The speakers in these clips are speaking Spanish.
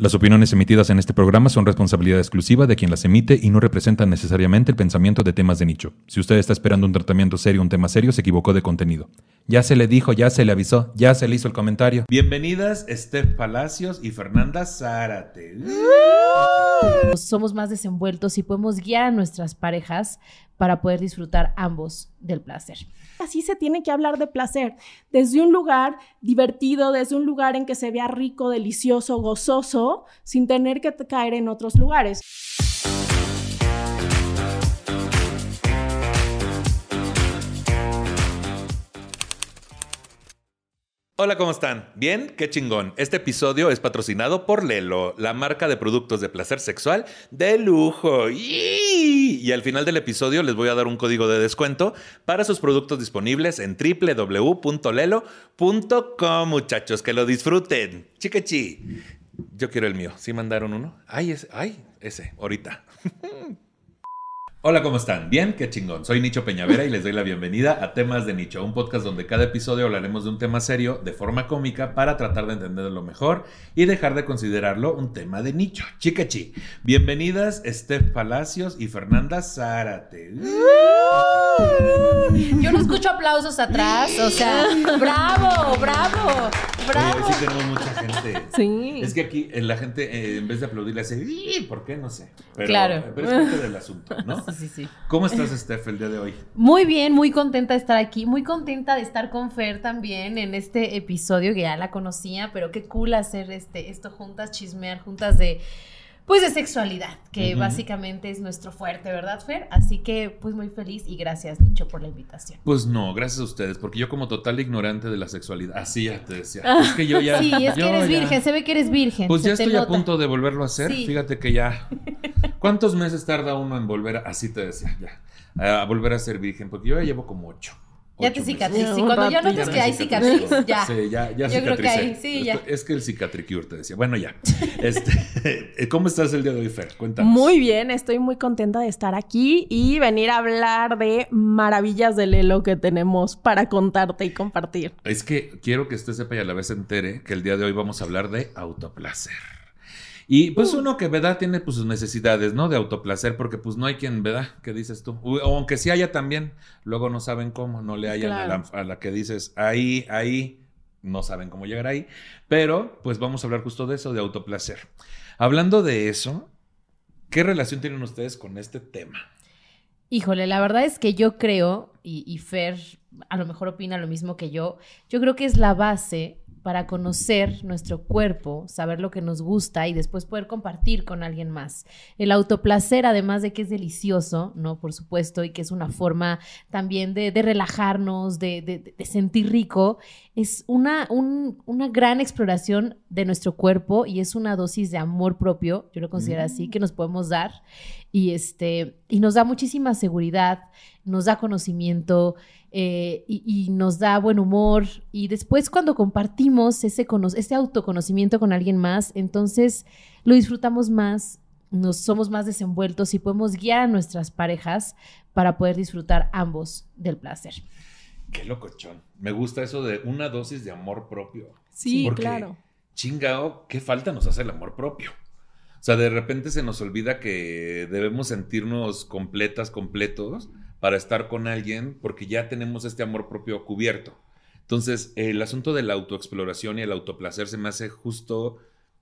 Las opiniones emitidas en este programa son responsabilidad exclusiva de quien las emite y no representan necesariamente el pensamiento de temas de nicho. Si usted está esperando un tratamiento serio, un tema serio, se equivocó de contenido. Ya se le dijo, ya se le avisó, ya se le hizo el comentario. Bienvenidas Steph Palacios y Fernanda Zárate. Somos más desenvueltos y podemos guiar a nuestras parejas para poder disfrutar ambos del placer. Así se tiene que hablar de placer, desde un lugar divertido, desde un lugar en que se vea rico, delicioso, gozoso, sin tener que caer en otros lugares. Hola, ¿cómo están? ¿Bien? ¡Qué chingón! Este episodio es patrocinado por Lelo, la marca de productos de placer sexual de lujo. Y al final del episodio les voy a dar un código de descuento para sus productos disponibles en www.lelo.com, muchachos. Que lo disfruten. Chiquechi. Yo quiero el mío. ¿Sí mandaron uno? Ay, ese. Ay, ese. Ahorita. Hola, ¿cómo están? ¿Bien? Qué chingón. Soy Nicho Peñavera y les doy la bienvenida a Temas de Nicho, un podcast donde cada episodio hablaremos de un tema serio de forma cómica para tratar de entenderlo mejor y dejar de considerarlo un tema de nicho. Chicachi. Bienvenidas Steph Palacios y Fernanda Zárate. Yo no escucho aplausos atrás, o sea, bravo, bravo, bravo. Oye, sí tenemos mucha gente. Sí. Es que aquí eh, la gente eh, en vez de aplaudir le hace, ¿por qué? No sé. Pero, claro. Pero es parte del asunto, ¿no? Sí, sí. ¿Cómo estás, Steph, el día de hoy? Muy bien, muy contenta de estar aquí, muy contenta de estar con Fer también en este episodio que ya la conocía, pero qué cool hacer este, esto juntas, chismear juntas de pues de sexualidad, que básicamente es nuestro fuerte, ¿verdad, Fer? Así que pues muy feliz y gracias, Nicho, por la invitación. Pues no, gracias a ustedes, porque yo como total ignorante de la sexualidad, así ya te decía, es que yo ya... Sí, es que eres virgen, se ve que eres virgen. Pues ya estoy a punto de volverlo a hacer, fíjate que ya... ¿Cuántos meses tarda uno en volver a, así te decía, ya, a volver a ser virgen? Porque yo ya llevo como ocho. Ya te cicatriz. Y cuando ya notas que hay cicatriz, ya. Sí, ya, ya Yo creo que hay, sí, ya. Es que el cicatricure te decía. Bueno, ya. Este, ¿Cómo estás el día de hoy, Fer? Cuéntanos. Muy bien, estoy muy contenta de estar aquí y venir a hablar de maravillas del Lelo que tenemos para contarte y compartir. Es que quiero que usted sepa y a la vez entere que el día de hoy vamos a hablar de autoplacer. Y pues uh. uno que, ¿verdad? Tiene pues sus necesidades, ¿no? De autoplacer, porque pues no hay quien, ¿verdad? ¿Qué dices tú? O aunque sí haya también, luego no saben cómo, no le hayan a, la, que dices ahí, ahí, no saben cómo llegar ahí. Pero pues vamos a hablar justo de eso, de autoplacer. Hablando de eso, ¿qué relación tienen ustedes con este tema? Híjole, la verdad es que yo creo, y, y Fer a lo mejor opina lo mismo que yo, yo creo que es la base para conocer nuestro cuerpo, saber lo que nos gusta y después poder compartir con alguien más. El autoplacer, además de que es delicioso, ¿no? Por supuesto, y que es una forma también de, relajarnos, de, sentir rico, es una, una gran exploración de nuestro cuerpo y es una dosis de amor propio, yo lo considero así, mm. que nos podemos dar y, este, y nos da muchísima seguridad, nos da conocimiento, eh, y, nos da buen humor. Y después cuando compartimos ese, ese autoconocimiento con alguien más, entonces lo disfrutamos más, nos somos más desenvueltos y podemos guiar a nuestras parejas para poder disfrutar ambos del placer. Qué locochón. Me gusta eso de una dosis de amor propio. Sí, claro. Chingao, qué falta nos hace el amor propio. O sea, de repente se nos olvida que debemos sentirnos completas, completos, para estar con alguien porque ya tenemos este amor propio cubierto. Entonces, el asunto de la autoexploración y el autoplacer se me hace justo,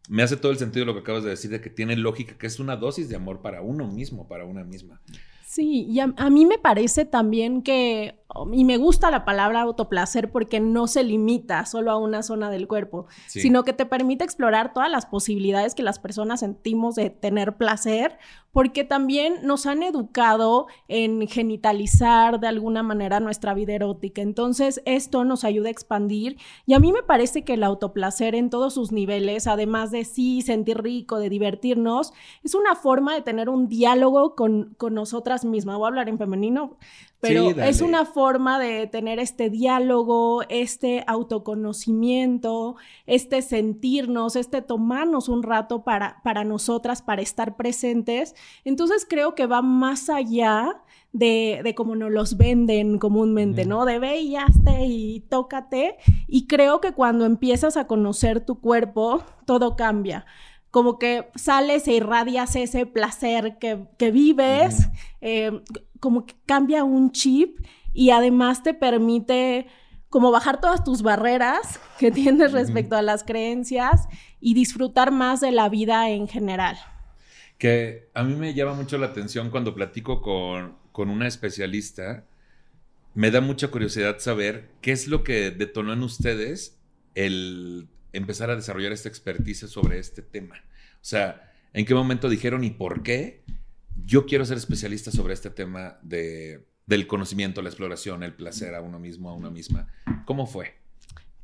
me hace todo el sentido lo que acabas de decir, de que tiene lógica, que es una dosis de amor para uno mismo, para una misma. Sí, y a, mí me parece también que, y me gusta la palabra autoplacer porque no se limita solo a una zona del cuerpo, sino que te permite explorar todas las posibilidades que las personas sentimos de tener placer, porque también nos han educado en genitalizar de alguna manera nuestra vida erótica. Entonces, esto nos ayuda a expandir y a mí me parece que el autoplacer en todos sus niveles, además de sí sentir rico, de divertirnos, es una forma de tener un diálogo con, con nosotras misma, voy a hablar en femenino, pero es una forma de tener este diálogo, este autoconocimiento, este sentirnos, este tomarnos un rato para, para nosotras, para estar presentes. Entonces creo que va más allá de, de cómo nos los venden comúnmente, ¿no? De ve y hazte y tócate. Y creo que cuando empiezas a conocer tu cuerpo, todo cambia como que sales e irradias ese placer que, vives, eh, como que cambia un chip y además te permite como bajar todas tus barreras que tienes respecto a las creencias y disfrutar más de la vida en general. Que a mí me llama mucho la atención cuando platico con, con una especialista, me da mucha curiosidad saber qué es lo que detonó en ustedes el empezar a desarrollar esta expertise sobre este tema. O sea, ¿en qué momento dijeron y por qué yo quiero ser especialista sobre este tema de, del conocimiento, la exploración, el placer a uno mismo, a una misma? ¿Cómo fue?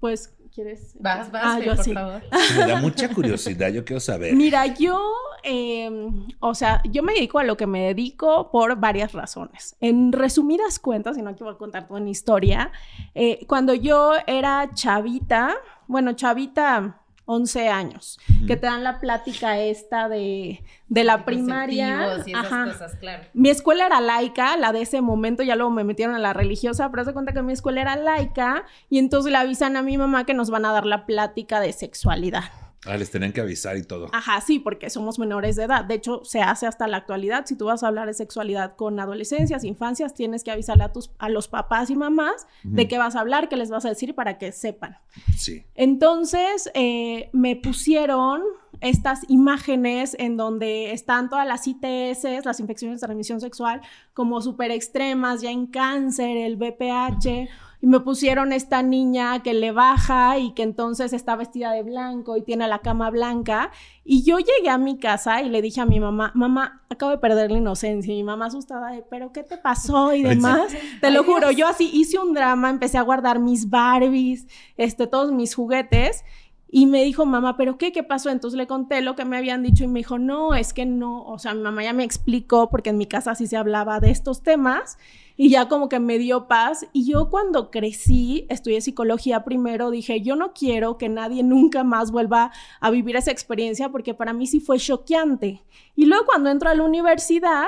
Pues, ¿quieres? Vas, vas, ah, por favor. Me da mucha curiosidad, yo quiero saber. Mira, yo, em, o sea, yo me dedico a lo que me dedico por varias razones. En resumidas cuentas, y no te voy a contar toda mi historia, eh, cuando yo era chavita, bueno, chavita 11 años, que te dan la plática esta de, de la primaria. Y esas cosas, claro. Mi escuela era laica, la de ese momento, ya luego me metieron a la religiosa, pero se cuenta que mi escuela era laica y entonces le avisan a mi mamá que nos van a dar la plática de sexualidad. Ah, les tenían que avisar y todo. Ajá, sí, porque somos menores de edad. De hecho, se hace hasta la actualidad. Si tú vas a hablar de sexualidad con adolescencias, infancias, tienes que avisarle a, tus, a los papás y mamás de qué vas a hablar, qué les vas a decir para que sepan. Sí. Entonces, eh, me pusieron estas imágenes en donde están todas las ITS, las infecciones de transmisión sexual, como súper extremas, ya en cáncer, el BPH y me pusieron esta niña que le baja y que entonces está vestida de blanco y tiene la cama blanca. Y yo llegué a mi casa y le dije a mi mamá, mamá, acabo de perder la inocencia. Y mi mamá asustada de, pero ¿qué te pasó? Y demás. Te lo juro, yo así hice un drama, empecé a guardar mis Barbies, este, todos mis juguetes. Y me dijo, mamá, ¿pero qué? ¿Qué pasó? Entonces le conté lo que me habían dicho y me dijo, no, es que no, o sea, mi mamá ya me explicó porque en mi casa sí se hablaba de estos temas y ya como que me dio paz. Y yo cuando crecí, estudié psicología primero, dije, yo no quiero que nadie nunca más vuelva a vivir esa experiencia porque para mí sí fue choqueante. Y luego cuando entro a la universidad,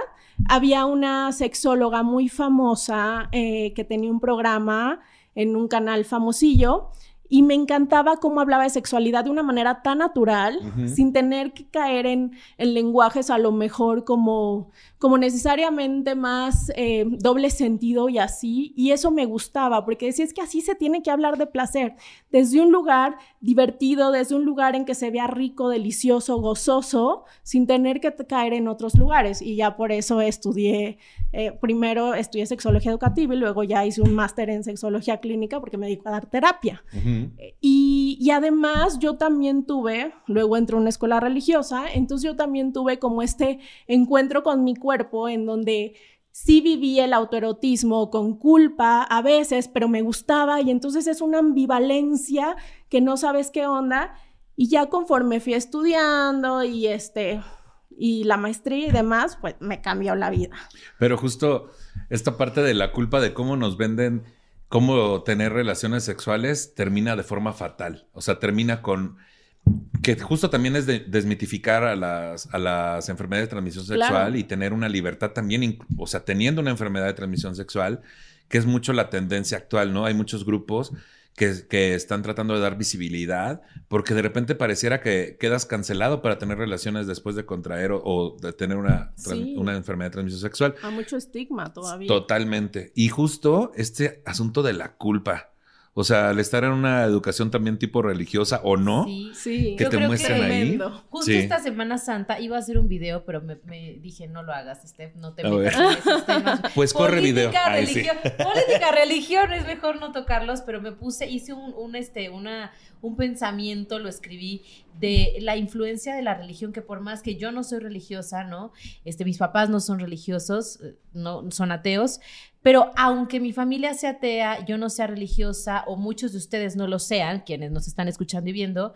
había una sexóloga muy famosa eh, que tenía un programa en un canal famosillo y me encantaba cómo hablaba de sexualidad de una manera tan natural, sin tener que caer en, en, lenguajes a lo mejor como, como necesariamente más eh, doble sentido y así. Y eso me gustaba, porque decía, es que así se tiene que hablar de placer, desde un lugar divertido, desde un lugar en que se vea rico, delicioso, gozoso, sin tener que caer en otros lugares. Y ya por eso estudié, eh, primero estudié sexología educativa y luego ya hice un máster en sexología clínica porque me dedico a dar terapia. y, y además yo también tuve, luego entré a una escuela religiosa, entonces yo también tuve como este encuentro con mi cuerpo en donde sí viví el autoerotismo con culpa a veces, pero me gustaba y entonces es una ambivalencia que no sabes qué onda y ya conforme fui estudiando y este y la maestría y demás, pues me cambió la vida. Pero justo esta parte de la culpa de cómo nos venden cómo tener relaciones sexuales termina de forma fatal, o sea, termina con que justo también es de desmitificar a las, a las enfermedades de transmisión sexual y tener una libertad también, o sea, teniendo una enfermedad de transmisión sexual, que es mucho la tendencia actual, ¿no? Hay muchos grupos que, que, están tratando de dar visibilidad, porque de repente pareciera que quedas cancelado para tener relaciones después de contraer o, de tener una, una enfermedad de transmisión sexual. Hay mucho estigma todavía. Totalmente. Y justo este asunto de la culpa. O sea, al estar en una educación también tipo religiosa o no, sí, que te muestren ahí. Justo esta Semana Santa iba a hacer un video, pero me, dije, no lo hagas, Steph, no te metas en esos temas. Pues corre video. Religión, Política, religión, es mejor no tocarlos, pero me puse, hice un, un, este, una, un pensamiento, lo escribí, de la influencia de la religión, que por más que yo no soy religiosa, ¿no? Este, mis papás no son religiosos, eh, no son ateos, pero aunque mi familia sea atea, yo no sea religiosa o muchos de ustedes no lo sean, quienes nos están escuchando y viendo,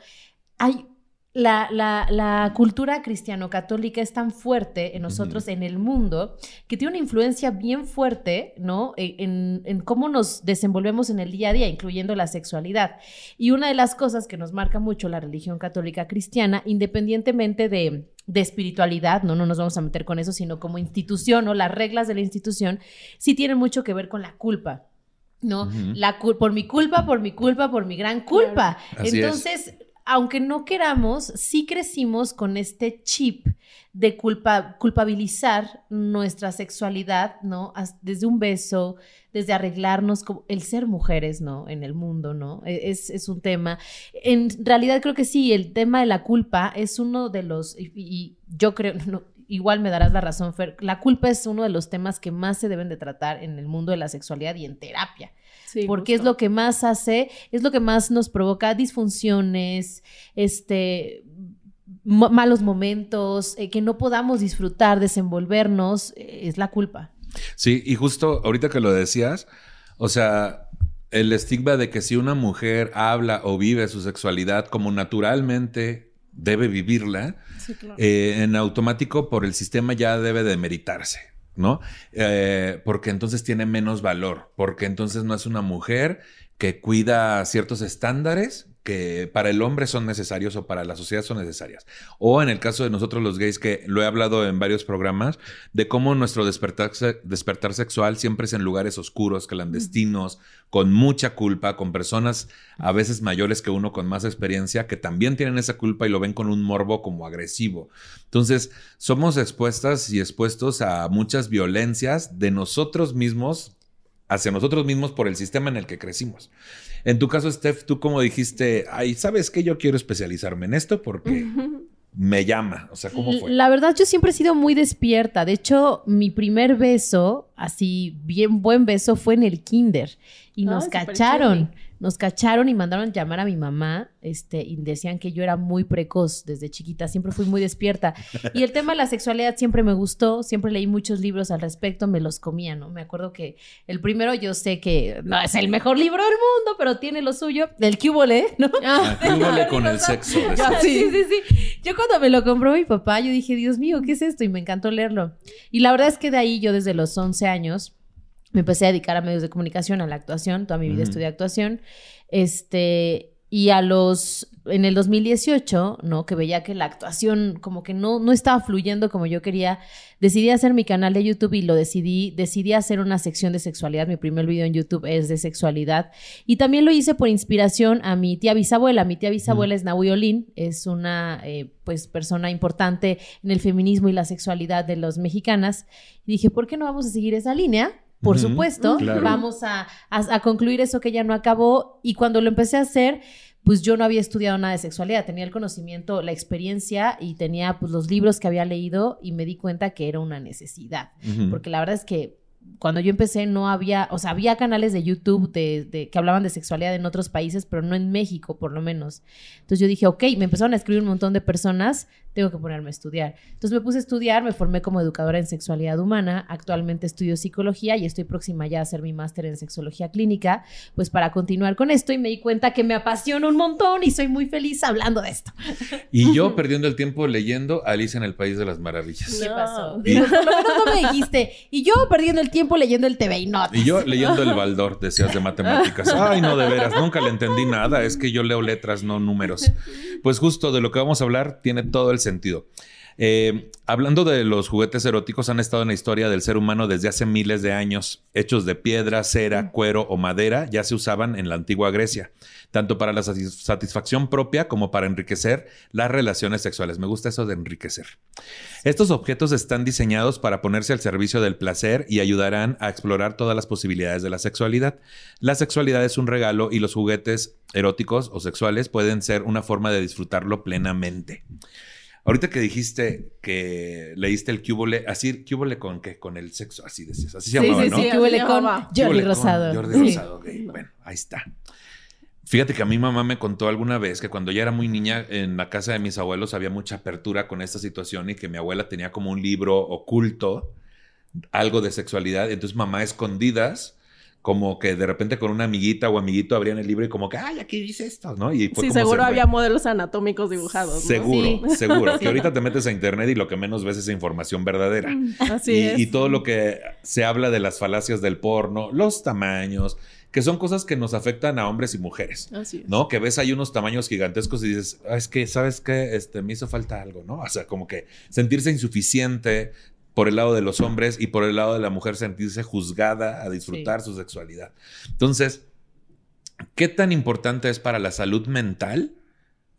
hay la, la, cultura cristiano-católica es tan fuerte en nosotros, en el mundo, que tiene una influencia bien fuerte, ¿no? E, en, en, cómo nos desenvolvemos en el día a día, incluyendo la sexualidad. Y una de las cosas que nos marca mucho la religión católica cristiana, independientemente de, de espiritualidad, ¿no? No nos vamos a meter con eso, sino como institución, o Las reglas de la institución, sí tienen mucho que ver con la culpa. ¿no? la por mi culpa, por mi culpa, por mi gran culpa. Entonces, aunque no queramos, sí crecimos con este chip de culpa, culpabilizar nuestra sexualidad, ¿no? Desde un beso, desde arreglarnos, como el ser mujeres, ¿no? En el mundo, ¿no? E, es, un tema. En realidad creo que sí, el tema de la culpa es uno de los, y, yo creo, igual me darás la razón, Fer, la culpa es uno de los temas que más se deben de tratar en el mundo de la sexualidad y en terapia. Sí, porque es lo que más hace, es lo que más nos provoca disfunciones, este, malos momentos, eh, que no podamos disfrutar, desenvolvernos, eh, es la culpa. Sí, y justo ahorita que lo decías, o sea, el estigma de que si una mujer habla o vive su sexualidad como naturalmente debe vivirla, eh, en automático por el sistema ya debe de meritarse, Eh, porque entonces tiene menos valor, porque entonces no es una mujer que cuida ciertos estándares que para el hombre son necesarios o para la sociedad son necesarias. O en el caso de nosotros los gays, que lo he hablado en varios programas, de cómo nuestro despertar, despertar sexual siempre es en lugares oscuros, clandestinos, con mucha culpa, con personas a veces mayores que uno con más experiencia, que también tienen esa culpa y lo ven con un morbo como agresivo. Entonces, somos expuestas y expuestos a muchas violencias de nosotros mismos hacia nosotros mismos por el sistema en el que crecimos. En tu caso, Steph, tú como dijiste, ay, ¿sabes qué? Yo quiero especializarme en esto porque me llama. O sea, ¿cómo fue? La verdad, yo siempre he sido muy despierta. De hecho, mi primer beso, así bien buen beso, fue en el kinder. Y nos cacharon nos cacharon y mandaron llamar a mi mamá, este, y decían que yo era muy precoz desde chiquita, siempre fui muy despierta. Y el tema de la sexualidad siempre me gustó, siempre leí muchos libros al respecto, me los comía, ¿no? Me acuerdo que el primero yo sé que no es el mejor libro del mundo, pero tiene lo suyo, el Cúbole, ¿no? Ah, Cúbole con el sexo. Sí, sí, sí. Yo cuando me lo compró mi papá, yo dije, Dios mío, ¿qué es esto? Y me encantó leerlo. Y la verdad es que de ahí yo desde los 11 años me empecé a dedicar a medios de comunicación, a la actuación, toda mi vida estudié actuación. Este, y a los, en el 2018, ¿no? Que veía que la actuación como que no, no estaba fluyendo como yo quería, decidí hacer mi canal de YouTube y lo decidí, decidí hacer una sección de sexualidad. Mi primer video en YouTube es de sexualidad. Y también lo hice por inspiración a mi tía bisabuela. Mi tía bisabuela es Nahui Olin, es una, eh, pues, persona importante en el feminismo y la sexualidad de los mexicanas. Y dije, ¿por qué no vamos a seguir esa línea? Por supuesto, vamos a, concluir eso que ya no acabó. Y cuando lo empecé a hacer, pues yo no había estudiado nada de sexualidad, tenía el conocimiento, la experiencia y tenía pues los libros que había leído y me di cuenta que era una necesidad. Porque la verdad es que cuando yo empecé no había, o sea, había canales de YouTube de, que hablaban de sexualidad en otros países, pero no en México, por lo menos. Entonces yo dije, ok, me empezaron a escribir un montón de personas, tengo que ponerme a estudiar. Entonces me puse a estudiar, me formé como educadora en sexualidad humana, actualmente estudio psicología y estoy próxima ya a hacer mi máster en sexología clínica, pues para continuar con esto y me di cuenta que me apasiona un montón y soy muy feliz hablando de esto. Y yo perdiendo el tiempo leyendo Alicia en el País de las Maravillas. ¿Qué pasó? Por lo menos no me dijiste. Y yo perdiendo el tiempo leyendo el TV y Notas. Y yo leyendo el Baldor, decías de matemáticas. Ay, no, de veras, nunca le entendí nada. Es que yo leo letras, no números. Pues justo de lo que vamos a hablar tiene todo el sentido. Eh, hablando de los juguetes eróticos, han estado en la historia del ser humano desde hace miles de años. Hechos de piedra, cera, cuero o madera ya se usaban en la antigua Grecia, tanto para la satisfacción propia como para enriquecer las relaciones sexuales. Me gusta eso de enriquecer. Estos objetos están diseñados para ponerse al servicio del placer y ayudarán a explorar todas las posibilidades de la sexualidad. La sexualidad es un regalo y los juguetes eróticos o sexuales pueden ser una forma de disfrutarlo plenamente. Ahorita que dijiste que leíste el cúbole, así, cúbole con qué? Con el sexo, así decías, así se llamaba, sí, ¿no? Sí, cúbole con Jordi Rosado. Jordi Rosado, ok. Bueno, ahí está. Fíjate que a mi mamá me contó alguna vez que cuando ella era muy niña en la casa de mis abuelos había mucha apertura con esta situación y que mi abuela tenía como un libro oculto, algo de sexualidad, entonces mamá escondidas como que de repente con una amiguita o amiguito abrían el libro y como que, ay, aquí dice esto, ¿no? Y sí, seguro había modelos anatómicos dibujados. Seguro, seguro. Que ahorita te metes a internet y lo que menos ves es información verdadera. Mm, así y, es. Y todo lo que se habla de las falacias del porno, los tamaños, que son cosas que nos afectan a hombres y mujeres. Así es. ¿No? Que ves ahí unos tamaños gigantescos y dices, ah, es que, ¿sabes qué? Este, me hizo falta algo, ¿no? O sea, como que sentirse insuficiente, por el lado de los hombres y por el lado de la mujer sentirse juzgada a disfrutar su sexualidad. Entonces, ¿qué tan importante es para la salud mental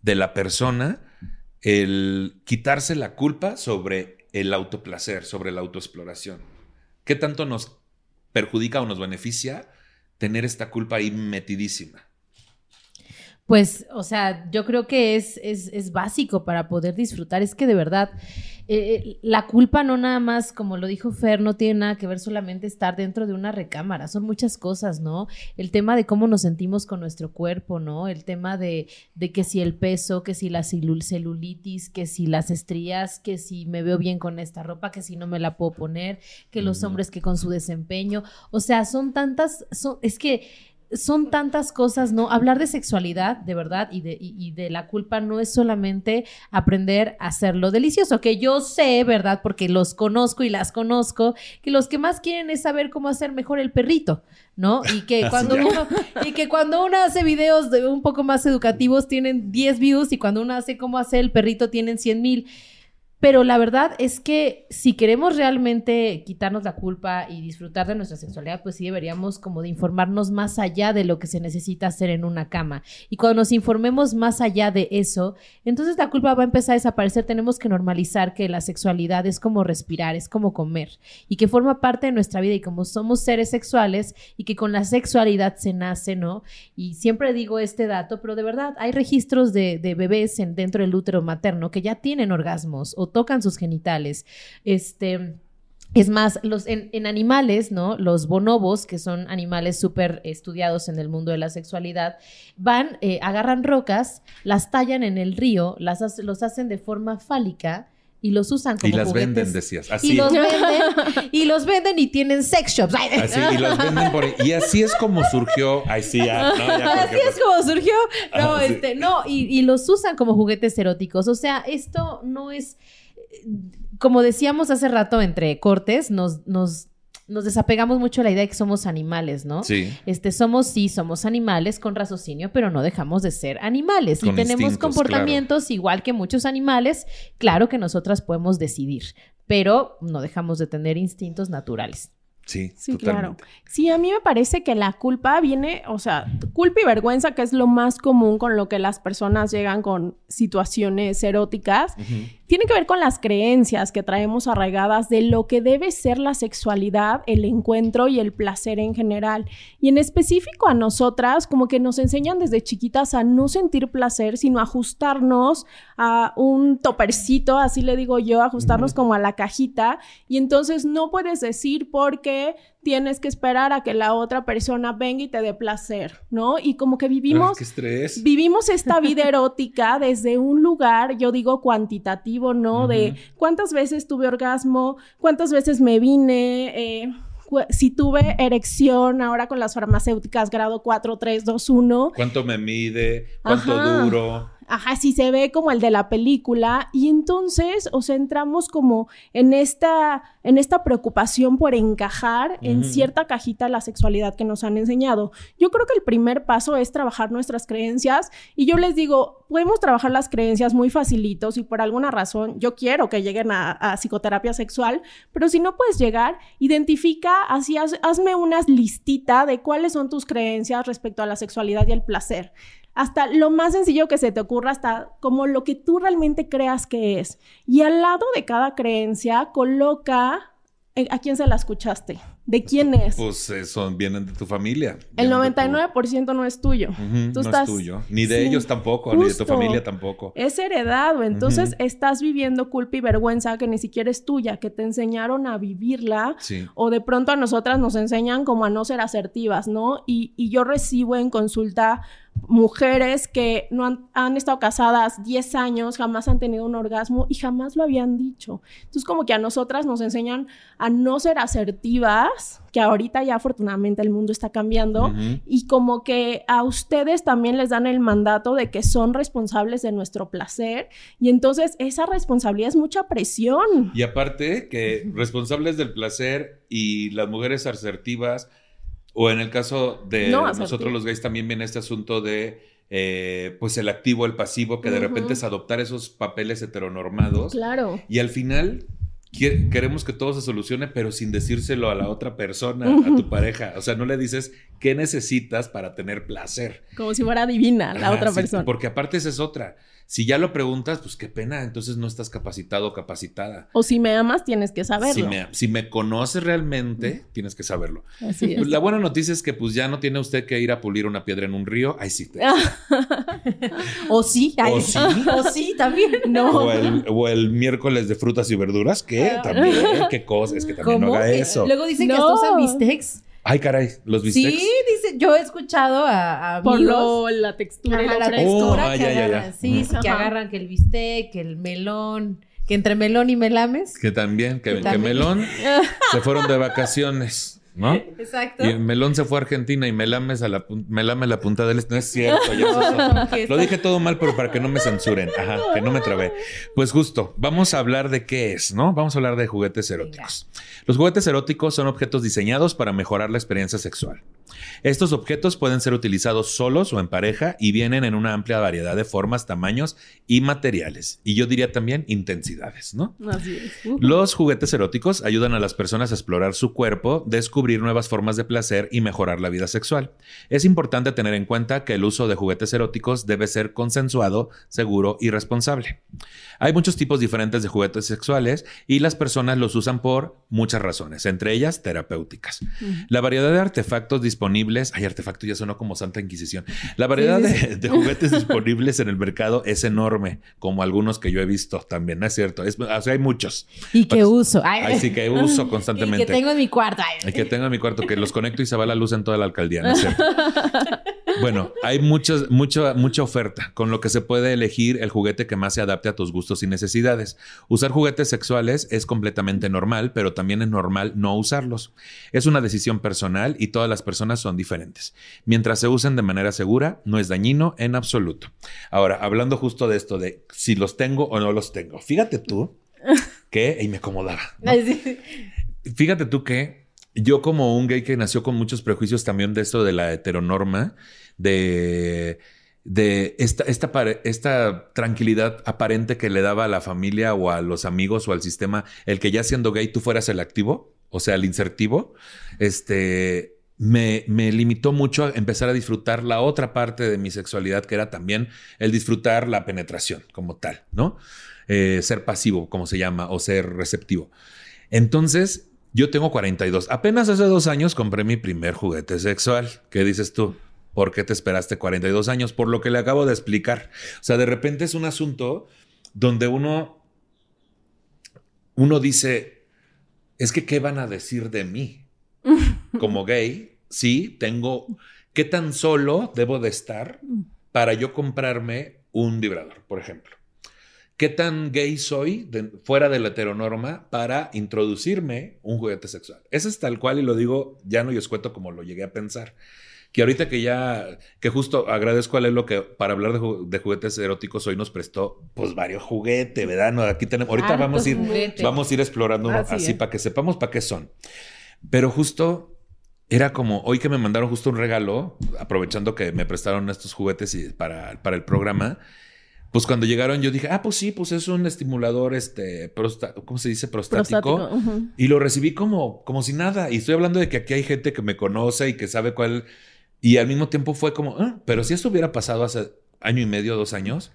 de la persona el quitarse la culpa sobre el autoplacer, sobre la autoexploración. ¿Qué tanto nos perjudica o nos beneficia tener esta culpa ahí metidísima? Pues, o sea, yo creo que es, es, básico para poder disfrutar. Es que de verdad, eh, eh, la culpa no nada más, como lo dijo Fer, no tiene nada que ver solamente estar dentro de una recámara. Son muchas cosas, ¿no? El tema de cómo nos sentimos con nuestro cuerpo, ¿no? El tema de, de que si el peso, que si la celulitis, que si las estrías, que si me veo bien con esta ropa, que si no me la puedo poner, que los hombres que con su desempeño. O sea, son tantas, son, es que son tantas cosas, ¿no? Hablar de sexualidad, de verdad, y de, y, de la culpa no es solamente aprender a hacerlo delicioso, que yo sé, ¿verdad? Porque los conozco y las conozco, que los que más quieren es saber cómo hacer mejor el perrito, ¿no? Y que cuando uno, y que cuando uno hace videos de un poco más educativos tienen 10 views y cuando uno hace cómo hacer el perrito tienen 100 mil. Pero la verdad es que si queremos realmente quitarnos la culpa y disfrutar de nuestra sexualidad, pues sí deberíamos como de informarnos más allá de lo que se necesita hacer en una cama. Y cuando nos informemos más allá de eso, entonces la culpa va a empezar a desaparecer. Tenemos que normalizar que la sexualidad es como respirar, es como comer y que forma parte de nuestra vida y como somos seres sexuales y que con la sexualidad se nace, ¿no? Y siempre digo este dato, pero de verdad hay registros de, bebés en, dentro del útero materno que ya tienen orgasmos o tocan sus genitales. Este. Es más, los, en, animales, ¿no? Los bonobos, que son animales súper estudiados en el mundo de la sexualidad, van, eh, agarran rocas, las tallan en el río, las, los hacen de forma fálica y los usan como Y las venden, decías. Así. Y los venden, y los venden y tienen sex shops. Así, y los venden por Y así es como surgió. Ay, sí, ya, no, Así es como surgió. No, este, no, y, y los usan como juguetes eróticos. O sea, esto no es como decíamos hace rato entre cortes, nos, nos, nos desapegamos mucho la idea de que somos animales, ¿no? Sí. Este, somos, sí, somos animales con raciocinio, pero no dejamos de ser animales. y tenemos comportamientos igual que muchos animales. Claro que nosotras podemos decidir, pero no dejamos de tener instintos naturales. Sí, sí claro. Sí, a mí me parece que la culpa viene, o sea, culpa y vergüenza, que es lo más común con lo que las personas llegan con situaciones eróticas, tiene que ver con las creencias que traemos arraigadas de lo que debe ser la sexualidad, el encuentro y el placer en general. Y en específico a nosotras, como que nos enseñan desde chiquitas a no sentir placer, sino ajustarnos a un topercito, así le digo yo, ajustarnos como a la cajita. Y entonces no puedes decir porque tienes que esperar a que la otra persona venga y te dé placer, ¿no? Y como que vivimos... estrés. Vivimos esta vida erótica desde un lugar, yo digo cuantitativo, ¿no? De cuántas veces tuve orgasmo, cuántas veces me vine, eh, si tuve erección ahora con las farmacéuticas grado 4, 3, 2, 1. ¿Cuánto me mide? ¿Cuánto duro? Ajá, si se ve como el de la película y entonces, o sea, entramos como en esta, en esta preocupación por encajar en cierta cajita la sexualidad que nos han enseñado. Yo creo que el primer paso es trabajar nuestras creencias y yo les digo, podemos trabajar las creencias muy facilitos y por alguna razón yo quiero que lleguen a, psicoterapia sexual, pero si no puedes llegar, identifica, así hazme una listita de cuáles son tus creencias respecto a la sexualidad y el placer hasta lo más sencillo que se te ocurra, hasta como lo que tú realmente creas que es. Y al lado de cada creencia, coloca eh, a quién se la escuchaste. ¿De quién es? Pues eh, son, vienen de tu familia. El 99% no es tuyo. no es tuyo. Ni de ellos tampoco, ni de tu familia tampoco. Es heredado. Entonces estás viviendo culpa y vergüenza que ni siquiera es tuya, que te enseñaron a vivirla. O de pronto a nosotras nos enseñan como a no ser asertivas, ¿no? Y, y yo recibo en consulta mujeres que no han, estado casadas 10 años, jamás han tenido un orgasmo y jamás lo habían dicho. Entonces, como que a nosotras nos enseñan a no ser asertivas, que ahorita ya afortunadamente el mundo está cambiando, y como que a ustedes también les dan el mandato de que son responsables de nuestro placer, y entonces esa responsabilidad es mucha presión. Y aparte que responsables del placer y las mujeres asertivas, o en el caso de nosotros los gays también viene este asunto de eh, pues el activo, el pasivo, que de repente es adoptar esos papeles heteronormados. Claro. Y al final queremos que todo se solucione, pero sin decírselo a la otra persona, a tu pareja. O sea, no le dices qué necesitas para tener placer. Como si fuera divina la otra persona. Porque aparte esa es otra. Si ya lo preguntas, pues qué pena, entonces no estás capacitado o capacitada. O si me amas, tienes que saberlo. Si me, si me conoces realmente, tienes que saberlo. Así es. Pues, la buena noticia es que pues ya no tiene usted que ir a pulir una piedra en un río. Ahí sí. o sí. O sí. o sí, también. No. O el, miércoles de frutas y verduras, que también, qué cosa, es que también no haga eso. Luego dicen que estos bistecs. Ay, caray, los bistecs. Sí, dice, yo he escuchado a, a Por lo, la textura y la, textura oh, que agarran. Sí, sí, que agarran que el bistec, que el melón, que entre melón y melames. Que también, que, que, que melón se fueron de vacaciones. ¿No? Exacto. Y Melón se fue a Argentina y Melames a la, la punta del este. No es cierto, ya Lo dije todo mal, pero para que no me censuren. Ajá, que no me trabé. Pues justo, vamos a hablar de qué es, ¿no? Vamos a hablar de juguetes eróticos. Los juguetes eróticos son objetos diseñados para mejorar la experiencia sexual. Estos objetos pueden ser utilizados solos o en pareja y vienen en una amplia variedad de formas, tamaños y materiales. Y yo diría también intensidades, ¿no? Así es. Los juguetes eróticos ayudan a las personas a explorar su cuerpo, descubrir nuevas formas de placer y mejorar la vida sexual. Es importante tener en cuenta que el uso de juguetes eróticos debe ser consensuado, seguro y responsable. Hay muchos tipos diferentes de juguetes sexuales y las personas los usan por muchas razones, entre ellas terapéuticas. La variedad de artefactos disponibles, hay artefactos ya sonó como Santa Inquisición. La variedad De, juguetes disponibles en el mercado es enorme, como algunos que yo he visto también, ¿no es cierto? Es, hay muchos. Y que uso. Ay, sí, que uso constantemente. Y que tengo en mi cuarto tengo en mi cuarto, que los conecto y se va la luz en toda la alcaldía, ¿no es cierto? Bueno, hay muchas, mucha, mucha oferta, con lo que se puede elegir el juguete que más se adapte a tus gustos y necesidades. Usar juguetes sexuales es completamente normal, pero también es normal no usarlos. Es una decisión personal y todas las personas son diferentes. Mientras se usen de manera segura, no es dañino en absoluto. Ahora, hablando justo de esto de si los tengo o no los tengo, fíjate tú que, y me acomodaba. Fíjate tú que yo como un gay que nació con muchos prejuicios también de esto de la heteronorma, de, de esta, esta, esta tranquilidad aparente que le daba a la familia o a los amigos o al sistema, el que ya siendo gay tú fueras el activo, o sea, el insertivo, este, me, me, limitó mucho a empezar a disfrutar la otra parte de mi sexualidad, que era también el disfrutar la penetración como tal, ¿no? Eh, ser pasivo, como se llama, o ser receptivo. Entonces, yo tengo 42. Apenas hace dos años compré mi primer juguete sexual. ¿Qué dices tú? ¿Por qué te esperaste 42 años? Por lo que le acabo de explicar. O sea, de repente es un asunto donde uno, uno dice, es que ¿qué van a decir de mí? Como gay, sí, tengo, ¿qué tan solo debo de estar para yo comprarme un vibrador, por ejemplo? ¿Qué tan gay soy fuera de la heteronorma para introducirme un juguete sexual? Eso es tal cual y lo digo ya no y os cuento como lo llegué a pensar. Que ahorita que ya, que justo agradezco a lo que para hablar de, juguetes eróticos hoy nos prestó pues varios juguetes, ¿verdad? No, aquí tenemos, ahorita vamos a ir, vamos a ir explorando así, para que sepamos para qué son. Pero justo era como hoy que me mandaron justo un regalo, aprovechando que me prestaron estos juguetes y para, para el programa pues cuando llegaron yo dije, ah, pues sí, pues es un estimulador, este, ¿cómo se dice? Prostático. Y lo recibí como, como si nada. Y estoy hablando de que aquí hay gente que me conoce y que sabe cuál. Y al mismo tiempo fue como, ah, pero si esto hubiera pasado hace año y medio, dos años,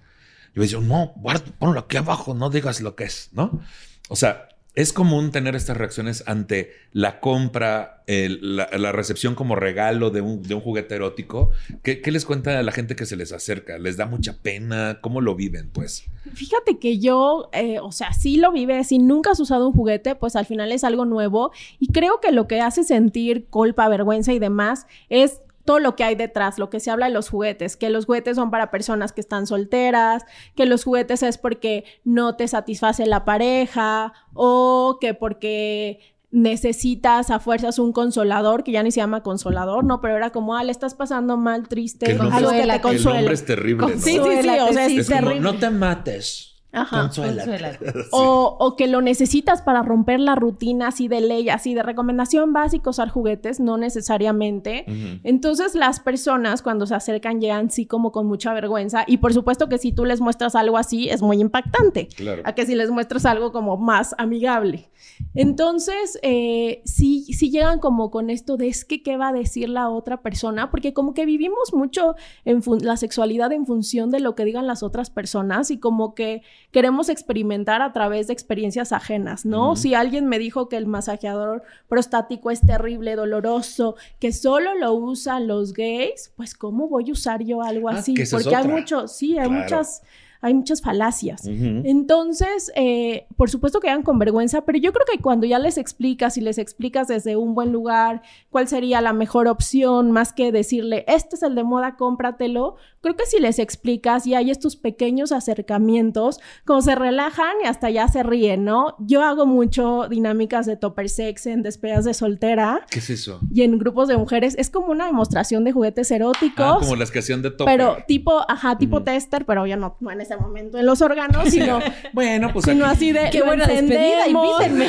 yo decía, no, guarda, ponlo aquí abajo, no digas lo que es, ¿no? O sea, es común tener estas reacciones ante la compra, la, recepción como regalo de un, juguete erótico. ¿Qué, les cuenta a la gente que se les acerca? ¿Les da mucha pena? ¿Cómo lo viven, pues? Fíjate que yo, eh, o sea, sí lo vive. Si nunca has usado un juguete, pues al final es algo nuevo. Y creo que lo que hace sentir culpa, vergüenza y demás es todo lo que hay detrás, lo que se habla de los juguetes, que los juguetes son para personas que están solteras, que los juguetes es porque no te satisface la pareja o que porque necesitas a fuerzas un consolador, que ya ni se llama consolador, ¿no? Pero era como, ah, le estás pasando mal, triste, algo que te consuele. El nombre es terrible. Sí, sí, sí, o sea, es, terrible. no te mates. Ajá. Consuélate. Sí. O, o que lo necesitas para romper la rutina así de ley, así de recomendación básica usar juguetes, no necesariamente. Entonces las personas cuando se acercan llegan sí como con mucha vergüenza y por supuesto que si tú les muestras algo así es muy impactante. Claro. A que si les muestras algo como más amigable. Entonces, eh, sí, sí llegan como con esto de es que qué va a decir la otra persona, porque como que vivimos mucho en la sexualidad en función de lo que digan las otras personas y como que queremos experimentar a través de experiencias ajenas, ¿no? Si alguien me dijo que el masajeador prostático es terrible, doloroso, que solo lo usan los gays, pues ¿cómo voy a usar yo algo Ah, así? Porque hay otra. mucho, sí, hay Claro. muchas, hay muchas falacias. Entonces, eh, por supuesto que hagan con vergüenza, pero yo creo que cuando ya les explicas y les explicas desde un buen lugar cuál sería la mejor opción, más que decirle, este es el de moda, cómpratelo, creo que si les explicas y hay estos pequeños acercamientos, como se relajan y hasta ya se ríen, ¿no? Yo hago mucho dinámicas de topper sex en despedidas de soltera ¿Qué es eso? y en grupos de mujeres. Es como una demostración de juguetes eróticos. Ah, como las que hacían de tope. Pero tipo, ajá, tipo tester, pero ya no, no en ese momento en los órganos, sino, Bueno, pues sino así de. Qué buena despedida, invítenme.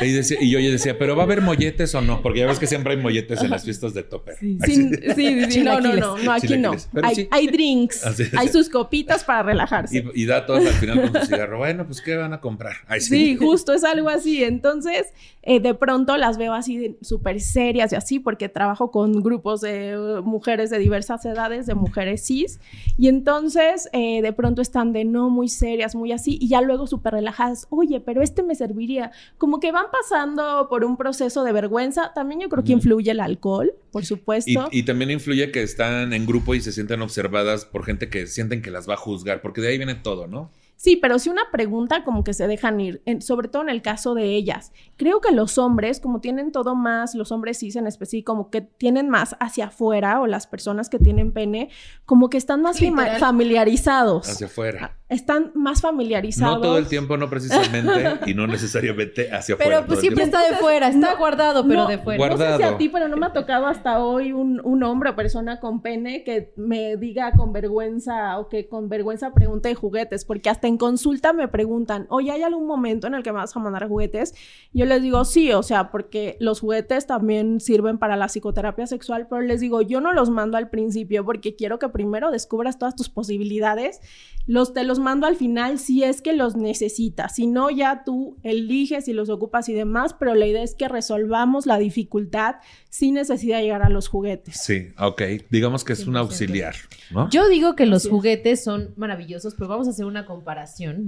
Y, decía- y yo decía, ¿pero va a haber molletes o no? Porque ya ves que siempre hay molletes en las fiestas de topper. Sí. Así. Sin- sí, sí, sí, no, no, no, no, aquí no. Hay, sí. hay drinks, hay sus copitas para relajarse. Y, y da todos al final con su cigarro. Bueno, pues ¿qué van a comprar? Ay, Sí, justo es algo así. Entonces, eh, de pronto las veo así de- súper serias y así, porque trabajo con grupos de eh, mujeres de diversas edades, de mujeres cis. Y entonces, eh, de pronto están de no muy serias, muy así, y ya luego súper relajadas. Oye, pero este me serviría. Como que van pasando por un proceso de vergüenza. También yo creo que influye el alcohol, por Y, supuesto. y también influye que están en grupo y se sienten observadas por gente que sienten que las va a juzgar, porque de ahí viene todo, ¿no? Sí, pero si una pregunta como que se dejan ir, en- sobre todo en el caso de ellas. Creo que los hombres, como tienen todo más, los hombres cis en específico, como que tienen más hacia afuera, o las personas que tienen pene, como que están más Literal. familiarizados. Hacia afuera. Están más familiarizados. No todo el tiempo, no precisamente, y no necesariamente hacia afuera. Pero pues siempre está de fuera, está no, guardado, pero no, de fuera. guarda- No sé si a Guardado. ti, pero no me ha tocado hasta hoy un, un hombre o persona con pene que me diga con vergüenza o que con vergüenza pregunte de juguetes, porque hasta en consulta me preguntan, oye, ¿hay algún momento en el que me vas a mandar juguetes? Yo les digo, sí, o sea, porque los juguetes también sirven para la psicoterapia sexual, pero les digo, yo no los mando al principio porque quiero que primero descubras todas tus posibilidades. Los te los mando al final si es que los necesitas. Si no, ya tú eliges y los ocupas y demás, pero la idea es que resolvamos la dificultad sin necesidad de llegar a los juguetes. Sí, ok. Digamos que es un 100%. auxiliar, ¿no? Yo digo que los juguetes son maravillosos, pero vamos a hacer una comparación,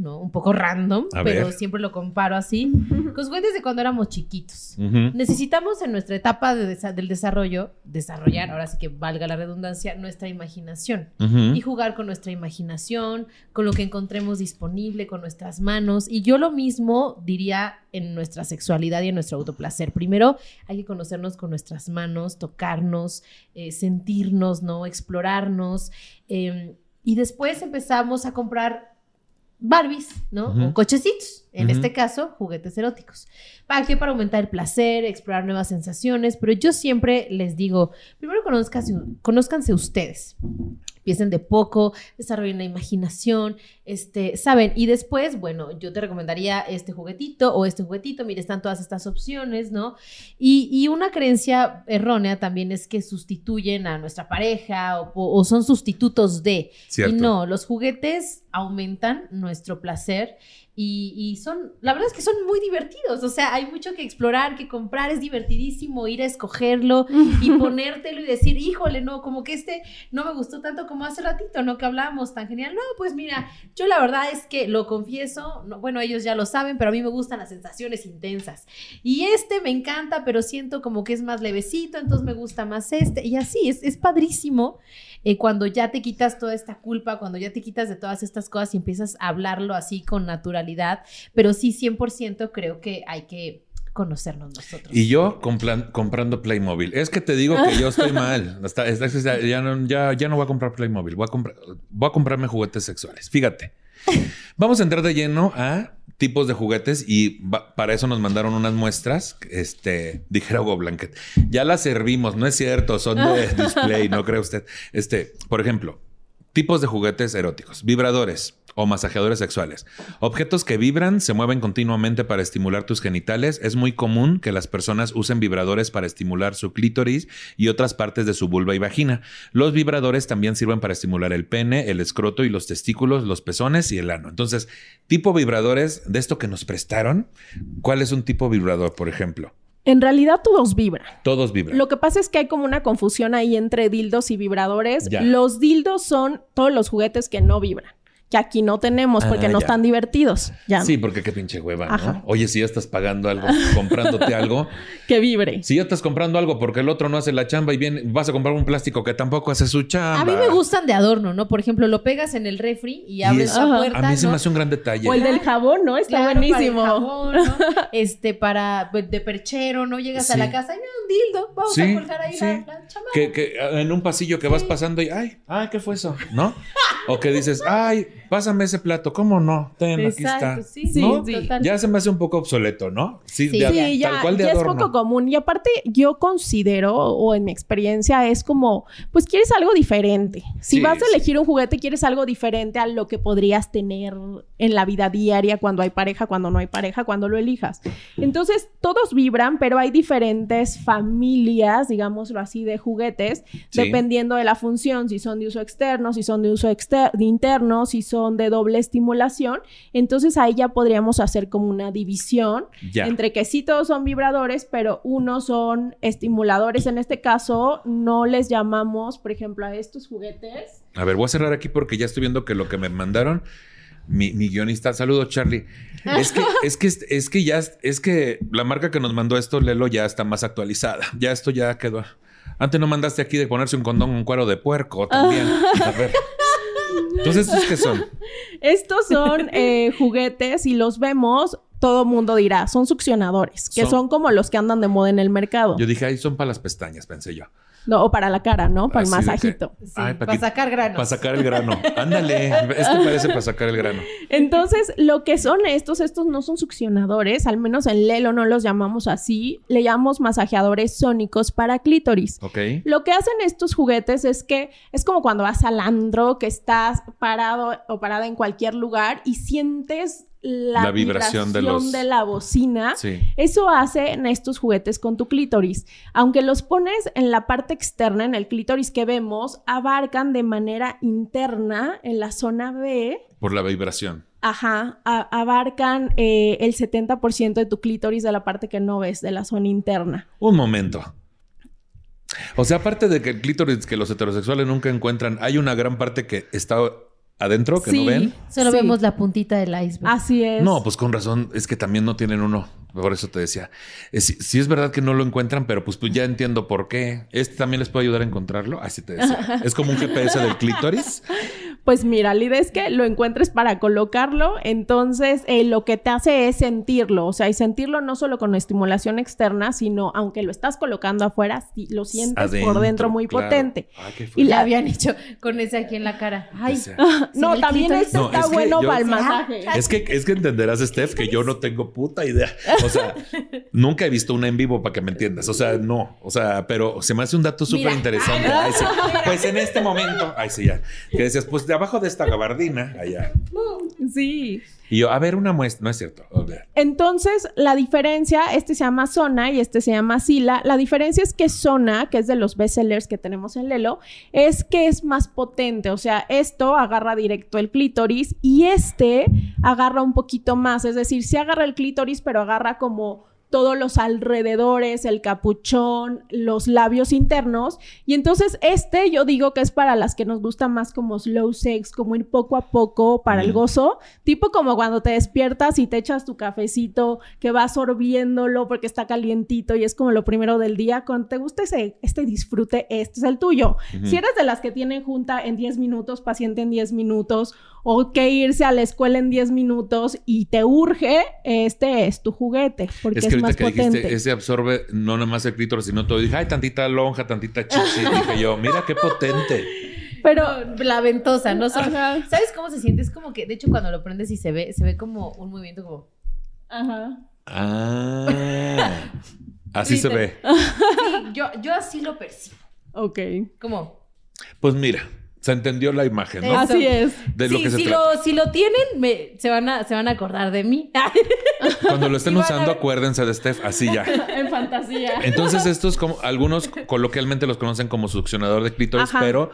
¿no? Un poco random, A pero ver. siempre lo comparo así. Con juguetes de cuando éramos chiquitos. Necesitamos en nuestra etapa de desa- del desarrollo desarrollar, ahora sí que valga la redundancia, nuestra imaginación. Y jugar con nuestra imaginación, con lo que encontremos disponible, con nuestras manos. Y yo lo mismo diría en nuestra sexualidad y en nuestro autoplacer. Primero hay que conocernos con nuestras manos, tocarnos, eh, sentirnos, ¿no? Explorarnos. eh, y después empezamos a comprar Barbies, ¿no? O cochecitos, en este caso, juguetes eróticos. ¿Para qué? Para aumentar el placer, explorar nuevas sensaciones, pero yo siempre les digo, primero conózcanse, conózcanse ustedes. Empiecen de poco, desarrollen la imaginación, este, saben, y después, bueno, yo te recomendaría este juguetito o este juguetito, mire, están todas estas opciones, ¿no? Y, y una creencia errónea también es que sustituyen a nuestra pareja o, o son sustitutos de, Cierto. y no, los juguetes aumentan nuestro placer y, y son, la verdad es que son muy divertidos. O sea, hay mucho que explorar, que comprar, es divertidísimo ir a escogerlo y ponértelo y decir, híjole, no, como que este no me gustó tanto como hace ratito, ¿no? Que hablábamos tan genial. No, pues mira, yo la verdad es que lo confieso, no, bueno, ellos ya lo saben, pero a mí me gustan las sensaciones intensas. Y este me encanta, pero siento como que es más levecito, entonces me gusta más este. Y así, es, es padrísimo eh, cuando ya te quitas toda esta culpa, cuando ya te quitas de todas estas cosas y empiezas a hablarlo así con naturalidad, pero sí 100% creo que hay que conocernos nosotros. Y yo complan- comprando Playmobil. Es que te digo que yo estoy mal. Hasta- hasta- ya, ya no, ya, ya no voy a comprar Playmobil. Voy a, comprar, voy a comprarme juguetes sexuales. Fíjate. Vamos a entrar de lleno a tipos de juguetes y para eso nos mandaron unas muestras. Este, dijera Hugo Blanket. Ya las servimos, no es cierto, son de display, no cree usted. Este, por ejemplo, tipos de juguetes eróticos, vibradores, o masajeadores sexuales. Objetos que vibran, se mueven continuamente para estimular tus genitales. Es muy común que las personas usen vibradores para estimular su clítoris y otras partes de su vulva y vagina. Los vibradores también sirven para estimular el pene, el escroto y los testículos, los pezones y el ano. Entonces, tipo vibradores de esto que nos prestaron, ¿cuál es un tipo vibrador, por ejemplo? En realidad todos vibran. Todos vibran. Lo que pasa es que hay como una confusión ahí entre dildos y vibradores. Los dildos son todos los juguetes que no vibran que aquí no tenemos porque ah, no están divertidos. Ya. Sí, porque qué pinche hueva, ¿no? Oye, si ya estás pagando algo, comprándote algo. que vibre. Si ya estás comprando algo porque el otro no hace la chamba y bien vas a comprar un plástico que tampoco hace su chamba. A mí me gustan de adorno, ¿no? Por ejemplo, lo pegas en el refri y abres la puerta. A mí se me hace un gran detalle. O el del jabón, ¿no? Está buenísimo. Para el jabón, ¿no? Este, para pues, de perchero, ¿no? Llegas a la casa y un dildo. Vamos a colgar ahí la, chamba. Que, que, en un pasillo que vas pasando y, ay, ay, ¿qué fue eso? ¿No? o que dices, ay, pásame ese plato, ¿cómo no? Ten, aquí está. Sí, sí, Ya se me hace un poco obsoleto, ¿no? Sí, ya, tal cual de ya es poco común. Y aparte, yo considero, o en mi experiencia, es como, pues quieres algo diferente. Si vas a elegir un juguete, quieres algo diferente a lo que podrías tener en la vida diaria, cuando hay pareja, cuando no hay pareja, cuando lo elijas. Entonces, todos vibran, pero hay diferentes familias, digámoslo así, de juguetes, dependiendo de la función, si son de uso externo, si son de uso de interno, si son de doble estimulación, entonces ahí ya podríamos hacer como una división entre que sí todos son vibradores, pero unos son estimuladores. En este caso, no les llamamos, por ejemplo, a estos juguetes. A ver, voy a cerrar aquí porque ya estoy viendo que lo que me mandaron mi, guionista, saludos Charlie. Es que, es que, es que ya, es que la marca que nos mandó esto, Lelo, ya está más actualizada. Ya esto ya quedó. Antes no mandaste aquí de ponerse un condón, un cuero de puerco también. A ver. Entonces, ¿estos qué son? Estos son eh, juguetes y los vemos, todo mundo dirá, son succionadores, que son... como los que andan de moda en el mercado. Yo dije, ahí son para las pestañas, pensé yo. No, o para la cara, ¿no? Para el masajito. para, sacar granos. Para sacar el grano. Ándale, esto parece para sacar el grano. Entonces, lo que son estos, estos no son succionadores, al menos en Lelo no los llamamos así, le llamamos masajeadores sónicos para clítoris. Ok. Lo que hacen estos juguetes es que es como cuando vas al andro, que estás parado o parada en cualquier lugar y sientes la, vibración, de, la bocina. Eso hace en estos juguetes con tu clítoris. Aunque los pones en la parte externa, en el clítoris que vemos, abarcan de manera interna en la zona B. Por la vibración. Ajá, abarcan eh, el 70% de tu clítoris de la parte que no ves, de la zona interna. Un momento. O sea, aparte de que el clítoris que los heterosexuales nunca encuentran, hay una gran parte que está adentro que no ven. Solo vemos la puntita del iceberg. Así es. No, pues con razón, es que también no tienen uno. Por eso te decía. Si es verdad que no lo encuentran, pero pues, pues, ya entiendo por qué. ¿Este también les puede ayudar a encontrarlo? Así te decía. es como un GPS del clítoris. Pues mira, la idea es que lo encuentres para colocarlo, entonces eh, lo que te hace es sentirlo, o sea, y sentirlo no solo con estimulación externa, sino aunque lo estás colocando afuera, lo sientes por dentro muy potente. y la habían hecho con ese aquí en la cara. Ay, no, también este está bueno para el masaje. Es que, es que entenderás, Steph, que yo no tengo puta idea. O sea, nunca he visto una en vivo para que me entiendas. O sea, no. O sea, pero se me hace un dato súper interesante. Pues en este momento, ay, sí, ya. Que decías, pues de abajo de esta gabardina, allá. Sí. Y yo, a ver, una muestra, no es cierto. Entonces, la diferencia, este se llama Zona y este se llama Sila. La diferencia es que Zona, que es de los bestsellers que tenemos en Lelo, es que es más potente. O sea, esto agarra directo el clítoris y este agarra un poquito más. Es decir, sí agarra el clítoris, pero agarra como todos los alrededores, el capuchón, los labios internos. Y entonces este yo digo que es para las que nos gusta más como slow sex, como ir poco a poco para el gozo, tipo como cuando te despiertas y te echas tu cafecito que vas sorbiéndolo porque está calientito y es como lo primero del día. Cuando te gusta ese, este disfrute, este es el tuyo. Si eres de las que tienen junta en 10 minutos, paciente en 10 minutos o que irse a la escuela en 10 minutos y te urge, este es tu juguete, porque es, más potente. ese absorbe no nada más el clítoris, sino todo. dije, ay, tantita lonja, tantita chichi. dije yo, mira qué potente. Pero la ventosa, ¿no? ¿Sabes cómo se siente? Es como que, de hecho, cuando lo prendes y se ve, se ve como un movimiento como... Ajá. Ah. así se ve. Sí, yo, yo así lo percibo. Ok. ¿Cómo? Pues mira, Se entendió la imagen, ¿no? Así es. De lo Sí, que se si, lo, si lo tienen, me- se, van a, se van a acordar de mí. Cuando lo estén usando, acuérdense de Steph, así ya. en fantasía. Entonces, estos como algunos coloquialmente los conocen como succionador de clítoris, Ajá. pero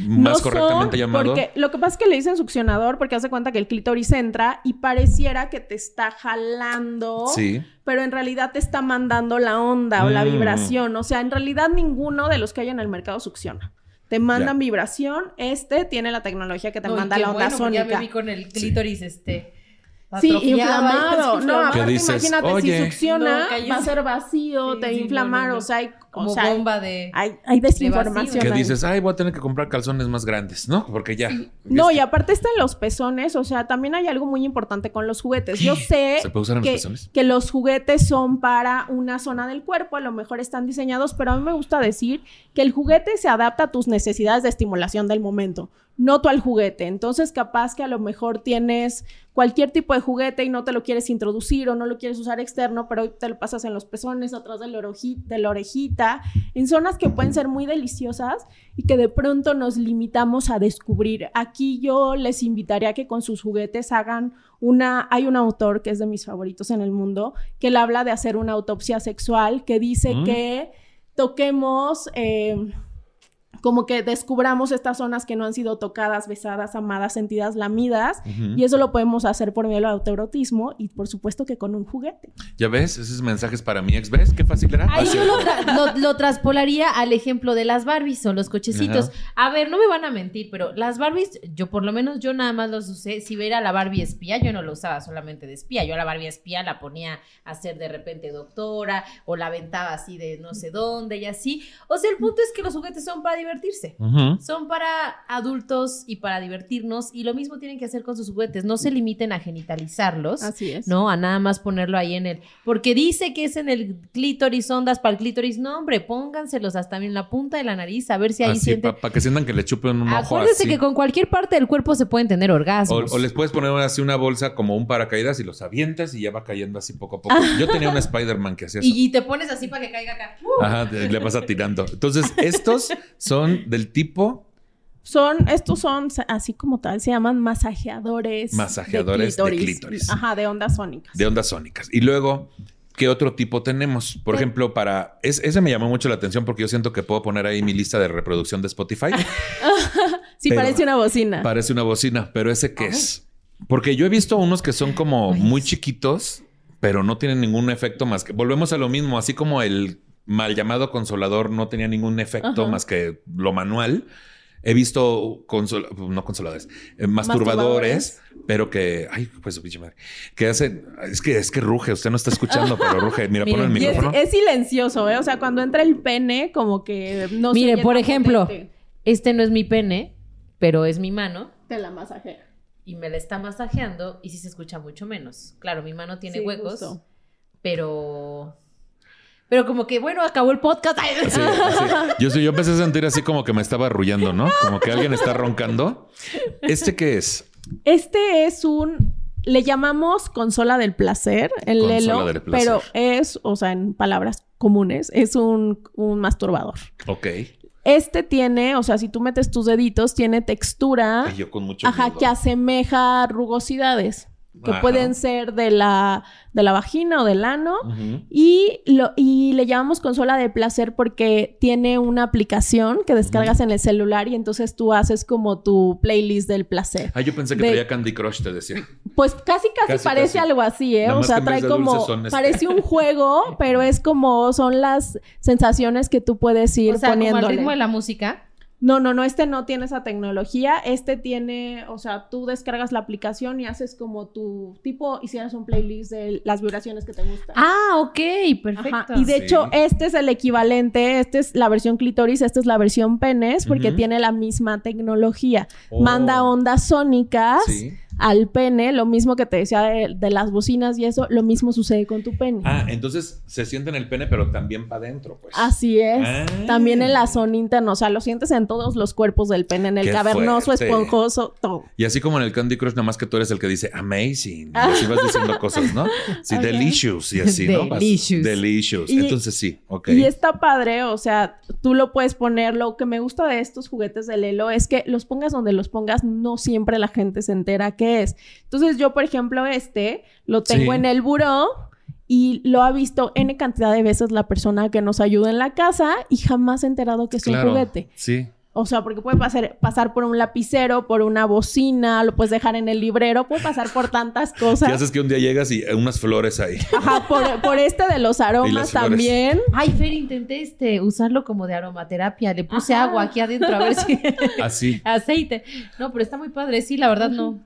No más son, correctamente llamado. Porque lo que pasa es que le dicen succionador porque hace cuenta que el clítoris entra y pareciera que te está jalando. Sí. Pero en realidad te está mandando la onda o la Mm. vibración. O sea, en realidad ninguno de los que hay en el mercado succiona. Te mandan vibración. Este tiene la tecnología que te No, manda la onda bueno, porque Ya sónica. me vi con el clítoris, este. Sí, inflamado. No, dices, imagínate "Oye". si succiona, No, va a ser vacío, Sí, te va a sí, inflamar, no, no. o sea, hay, Como o sea, hay- bomba de. hay, hay desinformación. que ahí. dices, ay, voy a tener que comprar calzones más grandes, ¿no? Porque ya. No, y que aparte están los pezones, o sea, también hay algo muy importante con los juguetes. Yo sé ¿Se puede usar en los que, pezones? que los juguetes son para una zona del cuerpo, a lo mejor están diseñados, pero a mí me gusta decir que el juguete se adapta a tus necesidades de estimulación del momento, no tú al juguete. Entonces, capaz que a lo mejor tienes cualquier tipo de juguete y no te lo quieres introducir o no lo quieres usar externo, pero te lo pasas en los pezones, atrás de la, oroji- de la orejita, en zonas que pueden ser muy deliciosas y que de pronto nos limitamos a descubrir. Aquí yo les invitaría a que con sus juguetes hagan una, hay un autor que es de mis favoritos en el mundo, que él habla de hacer una autopsia sexual, que dice Mm. que toquemos... eh, como que descubramos estas zonas que no han sido tocadas, besadas, amadas, sentidas, lamidas, y eso lo podemos hacer por medio del autoerotismo y por supuesto que con un juguete. ¿Ya ves? Esos mensajes para mi ex, ¿ves? Qué fácil era. Ahí yo lo, tra- lo- lo traspolaría al ejemplo de las Barbies o los cochecitos. A ver, no me van a mentir, pero las Barbies, yo por lo menos yo nada más los usé. Si ver a la Barbie espía, yo no lo usaba solamente de espía. Yo a la Barbie espía la ponía a ser de repente doctora o la aventaba así de no sé dónde y así. O sea, el punto es que los juguetes son para divertirse. Son para adultos y para divertirnos y lo mismo tienen que hacer con sus juguetes. No se limiten a genitalizarlos. Así es. No, a nada más ponerlo ahí en el. Porque dice que es en el clítoris, ondas para el clítoris. No, hombre, pónganselos hasta en la punta de la nariz, a ver si ahí Así, sienten. para que sientan que le chupen un ojo Acuérdense así. que con cualquier parte del cuerpo se pueden tener orgasmos. o les puedes poner así una bolsa como un paracaídas y los avientas y ya va cayendo así poco a poco. Yo tenía un Spider-Man que hacía eso. y, y te pones así para que caiga acá. ¡Uh! Ajá, le vas tirando. Entonces, estos son del tipo Son, estos son así como tal, se llaman masajeadores. Masajeadores de clítoris. Ajá, de ondas sónicas. de ondas sónicas. Y luego, ¿qué otro tipo tenemos? Por Eh. ejemplo, para... es- ese me llamó mucho la atención porque yo siento que puedo poner ahí mi lista de reproducción de Spotify. sí, parece una bocina. Parece una bocina, pero ese qué es? Porque yo he visto unos que son como muy chiquitos, pero no tienen ningún efecto más que... Volvemos a lo mismo, así como el mal llamado consolador no tenía ningún efecto Ajá. más que lo manual. He visto consol- no consoladores, eh, masturbadores, pero que, ay, pues su pinche madre, que hacen, es que es que ruge, usted no está escuchando, pero ruge. Mira, pon el Miren, es, micrófono. es silencioso, ¿eh? O sea, cuando entra el pene, como que no se Mire, por ejemplo, potente. este no es mi pene, pero es mi mano. Te la masajea. Y me la está masajeando y sí se escucha mucho menos. Claro, mi mano tiene Sí, huecos, justo. pero. Pero como que, bueno, acabó el podcast. Sí, sí. Yo, sí, yo empecé a sentir así como que me estaba arrullando, ¿no? Como que alguien está roncando. ¿Este qué es? Este es un. Le llamamos consola del placer, el Consola Lelo, del placer. pero es, o sea, en palabras comunes, es un, un masturbador. Ok. Este tiene, o sea, si tú metes tus deditos, tiene textura, Ay, yo con mucho ajá, miedo. que asemeja rugosidades, que Ajá. pueden ser de la, de la vagina o del ano. Y, lo, y le llamamos consola de placer porque tiene una aplicación que descargas en el celular y entonces tú haces como tu playlist del placer. Ah, yo pensé que De- traía Candy Crush, te decía. Pues casi, casi, Casi, parece casi. algo así, ¿eh? Nada O sea, trae como... este- Parece un juego, pero es como... Son las sensaciones que tú puedes ir o sea, como al poniéndole. ritmo de la música. No, no, no, este no tiene esa tecnología. Este tiene, o sea, tú descargas la aplicación y haces como tu tipo, hicieras un playlist de las vibraciones que te gustan. Ah, ok, perfecto. Ajá, Y de Sí. hecho, este es el equivalente, esta es la versión clítoris, esta es la versión penes, porque tiene la misma tecnología. Oh. Manda ondas sónicas Sí. Al pene, lo mismo que te decía de, las bocinas y eso, lo mismo sucede con tu pene. Ah, entonces se siente en el pene, pero también para adentro, pues. Así es. Ah. También en la zona interna, o sea, lo sientes en todos los cuerpos del pene, en el cavernoso, esponjoso, todo. Y así como en el Candy Crush, nada más que tú eres el que dice amazing. Y así vas diciendo cosas, ¿no? Sí, delicious y así, ¿no? Delicious. delicious. Entonces sí, ok. Y está padre, o sea, tú lo puedes poner. Lo que me gusta de estos juguetes de Lelo es que los pongas donde los pongas, no siempre la gente se entera qué es. Entonces, yo, por ejemplo, este lo tengo en el buró y lo ha visto N cantidad de veces la persona que nos ayuda en la casa y jamás se ha enterado que es un juguete. Sí. O sea, porque puede pasar, pasar por un lapicero, por una bocina, lo puedes dejar en el librero, puede pasar por tantas cosas. ¿Qué haces que un día llegas y unas flores ahí? Ajá, por, este de los aromas también. Ay, Fer, intenté este, usarlo como de aromaterapia. Le puse agua aquí adentro a ver si... Así. Aceite. No, pero está muy padre. Sí, la verdad no.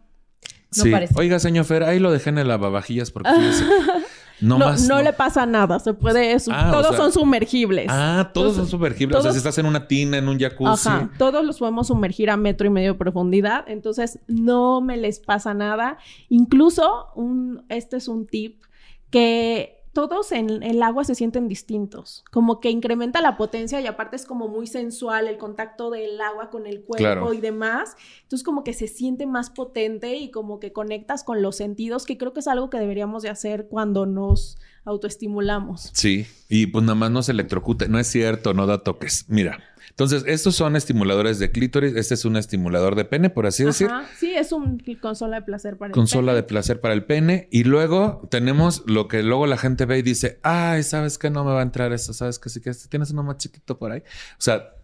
No sí. Oiga, señor Fer, ahí lo dejé en el lavavajillas porque No, no, le pasa nada, se puede, ah, todos son sumergibles. Ah, todos son sumergibles. o sea, si estás en una tina, en un jacuzzi. Ajá, todos los podemos sumergir a metro y medio de profundidad, entonces no me les pasa nada. Incluso, un, este es un tip que todos en el agua se sienten distintos, como que incrementa la potencia y aparte es como muy sensual el contacto del agua con el cuerpo y demás. Entonces como que se siente más potente y como que conectas con los sentidos, que creo que es algo que deberíamos de hacer cuando nos autoestimulamos. Sí, y pues nada más no se electrocute, no es cierto, no da toques. Mira, entonces, estos son estimuladores de clítoris. Este es un estimulador de pene, por así decir. Sí, es un consola de placer para el consola de placer para el pene. Y luego tenemos lo que luego la gente ve y dice, ay, ¿sabes qué? No me va a entrar eso. ¿Sabes qué? Sí que tienes uno más chiquito por ahí. O sea,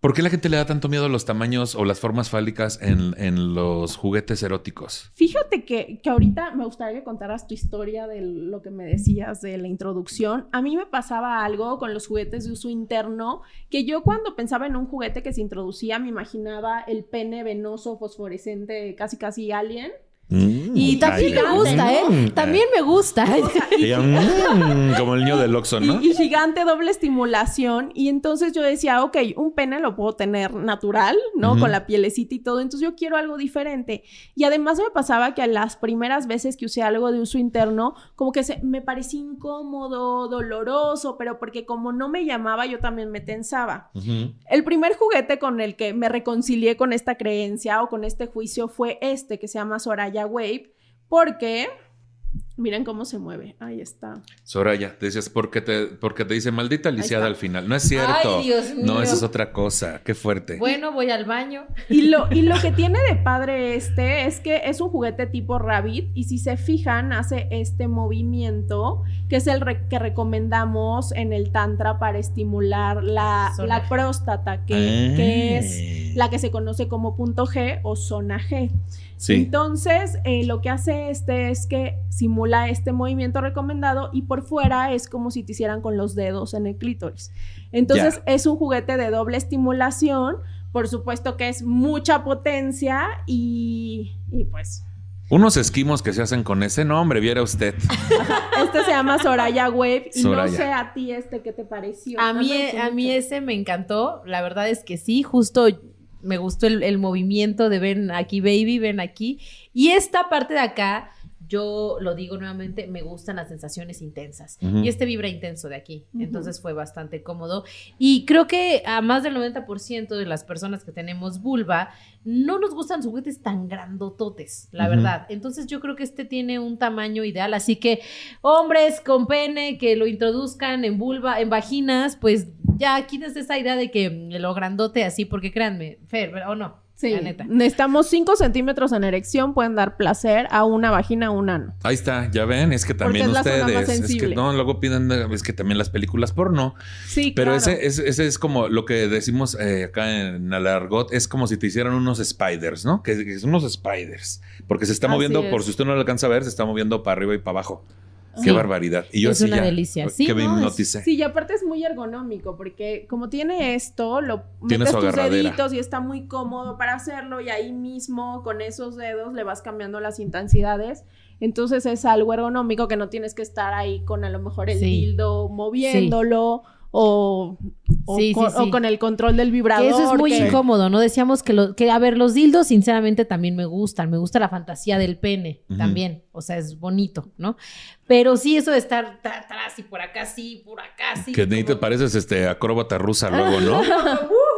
¿Por qué la gente le da tanto miedo a los tamaños o las formas fálicas en, los juguetes eróticos? Fíjate que, que, ahorita me gustaría que contaras tu historia de lo que me decías de la introducción. A mí me pasaba algo con los juguetes de uso interno, que yo cuando pensaba en un juguete que se introducía me imaginaba el pene venoso fosforescente casi casi alien. Mm, y también me gusta, ¿eh? También me gusta. Mm, como el niño del Oxxo, ¿no? Y, gigante doble estimulación. Y entonces yo decía, ok, un pene lo puedo tener natural, ¿no? Con la pielecita y todo. Entonces yo quiero algo diferente. Y además me pasaba que a las primeras veces que usé algo de uso interno, como que se, me parecía incómodo, doloroso, pero porque como no me llamaba, yo también me tensaba. El primer juguete con el que me reconcilié con esta creencia o con este juicio fue este, que se llama Soraya Wave, porque Miren cómo se mueve. Ahí está. Soraya, te decías, porque te, porque te dice maldita lisiada al final. No es cierto. Ay, Dios mío. No, eso es otra cosa. Qué fuerte. Bueno, voy al baño. Y lo, y lo que tiene de padre este es que es un juguete tipo Rabbit. Y si se fijan, hace este movimiento que es el que recomendamos en el Tantra para estimular la, la próstata, que, que es ah. la que se conoce como punto G o zona G. Entonces, eh, lo que hace este es que simula este movimiento recomendado y por fuera es como si te hicieran con los dedos en el clítoris. Entonces, es un juguete de doble estimulación. Por supuesto que es mucha potencia y, pues unos esquimos que se hacen con ese nombre, viera usted. este se llama Soraya Wave y no sé a ti este qué te pareció. A mí, a mí ese me encantó. La verdad es que sí, justo me gustó el, movimiento de ven aquí, baby, ven aquí. Y esta parte de acá, yo lo digo nuevamente, me gustan las sensaciones intensas. Y este vibra intenso de aquí. Entonces fue bastante cómodo. Y creo que a más del 90% de las personas que tenemos vulva, no nos gustan juguetes tan grandototes, la verdad. Entonces yo creo que este tiene un tamaño ideal. Así que hombres con pene que lo introduzcan en vulva, en vaginas, pues ya quítese esa idea de que lo grandote así, porque créanme, Fer, ¿o no? Sí, necesitamos 5 centímetros en erección, pueden dar placer a una vagina o un ano. Ahí está, ya ven, es que también ustedes, es que no, luego piden, es que también las películas porno. Sí, Pero ese, ese, es como lo que decimos eh, acá en Alargot, es como si te hicieran unos spiders, ¿no? Que, son unos spiders, porque se está moviendo, por si usted no lo alcanza a ver, se está moviendo para arriba y para abajo. Qué barbaridad. Y yo es una delicia. Sí, que me hipnoticé. Sí, y aparte es muy ergonómico porque como tiene esto, lo metes tus deditos y está muy cómodo para hacerlo y ahí mismo con esos dedos le vas cambiando las intensidades. Entonces es algo ergonómico que no tienes que estar ahí con a lo mejor el dildo moviéndolo o, o, con, el control del vibrador. eso es muy incómodo, ¿no? Decíamos que, lo, que, a ver, los dildos sinceramente también me gustan, me gusta la fantasía del pene también, o sea, es bonito, ¿no? Pero sí, eso de estar atrás y por acá sí, por acá sí. Que ni te pareces este acróbata rusa luego, ¿no?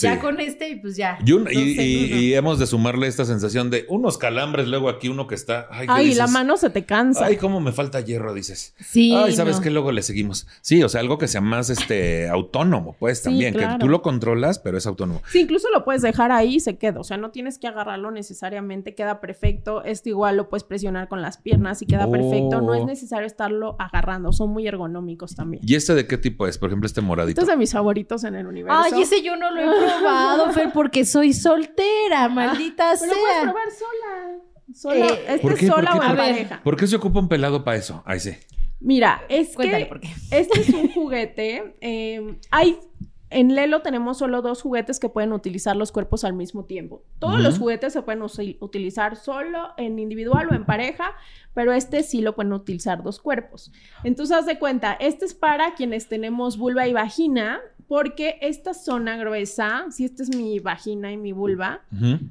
Ya con este, pues ya. Y, hemos de sumarle esta sensación de unos calambres, luego aquí uno que está. Ay, la mano se te cansa. Ay, cómo me falta hierro, dices. Sí. Ay, ¿sabes qué? Luego le seguimos. Sí, o sea, algo que sea más este autónomo, pues también. Que tú lo controlas, pero es autónomo. Sí, incluso lo puedes dejar ahí y se queda. O sea, no tienes que agarrarlo necesariamente, queda perfecto. Esto igual lo puedes presionar con las piernas y queda perfecto. No es oh. necesario estarlo agarrando, son muy ergonómicos también. ¿Y este de qué tipo es? Por ejemplo, este moradito. Este es de mis favoritos en el universo. Ay, ese yo no lo he probado, Fer, porque soy soltera, maldita ah, sea. Pero puedes probar sola. Sola, eh, este ¿por qué, sola o a pareja. ¿Por qué se ocupa un pelado para eso? Ahí sí. Mira, es que este es un juguete. Eh, hay en Lelo tenemos solo dos juguetes que pueden utilizar los cuerpos al mismo tiempo. Todos los juguetes se pueden utilizar solo en individual o en pareja, pero este sí lo pueden utilizar dos cuerpos. Entonces, haz de cuenta, este es para quienes tenemos vulva y vagina porque esta zona gruesa, si esta es mi vagina y mi vulva,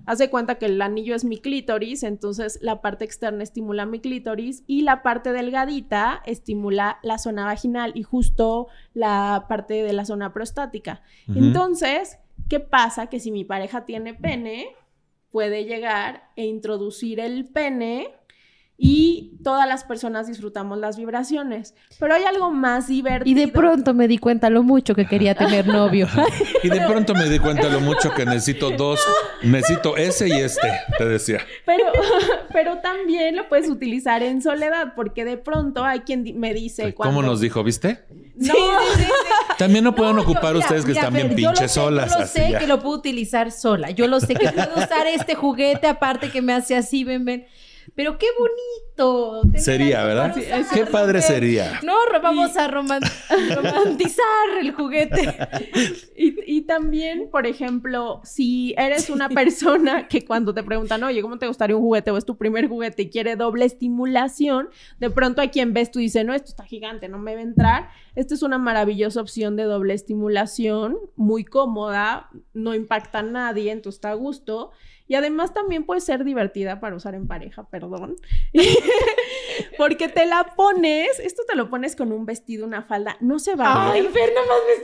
hace cuenta que el anillo es mi clítoris, entonces la parte externa estimula mi clítoris y la parte delgadita estimula la zona vaginal y justo la parte de la zona prostática. Entonces, ¿qué pasa? Que si mi pareja tiene pene, puede llegar e introducir el pene y todas las personas disfrutamos las vibraciones. Pero hay algo más divertido. Y de pronto me di cuenta lo mucho que quería tener novio. y de pronto me di cuenta lo mucho que necesito dos, necesito ese y este, te decía. Pero, pero también lo puedes utilizar en soledad, porque de pronto hay quien me dice... ¿Cómo nos dijo, viste? No, También no pueden ocupar ustedes que están bien pinches solas. Yo lo sé que lo puedo utilizar sola. Yo lo sé que puedo usar este juguete aparte que me hace así, ven, ven. Pero qué bonito. Sería, ¿verdad? qué padre sería. No, vamos a romantizar el juguete. Y, también, por ejemplo, si eres una persona que cuando te preguntan, oye, ¿cómo te gustaría un juguete o es tu primer juguete y quiere doble estimulación? De pronto hay quien ves tú dice, no, esto está gigante, no me va a entrar. Esta es una maravillosa opción de doble estimulación, muy cómoda, no impacta a nadie, entonces está a gusto. Y además también puede ser divertida para usar en pareja, perdón. Porque te la pones, esto te lo pones con un vestido, una falda, no se va a ver. Ay, Fer,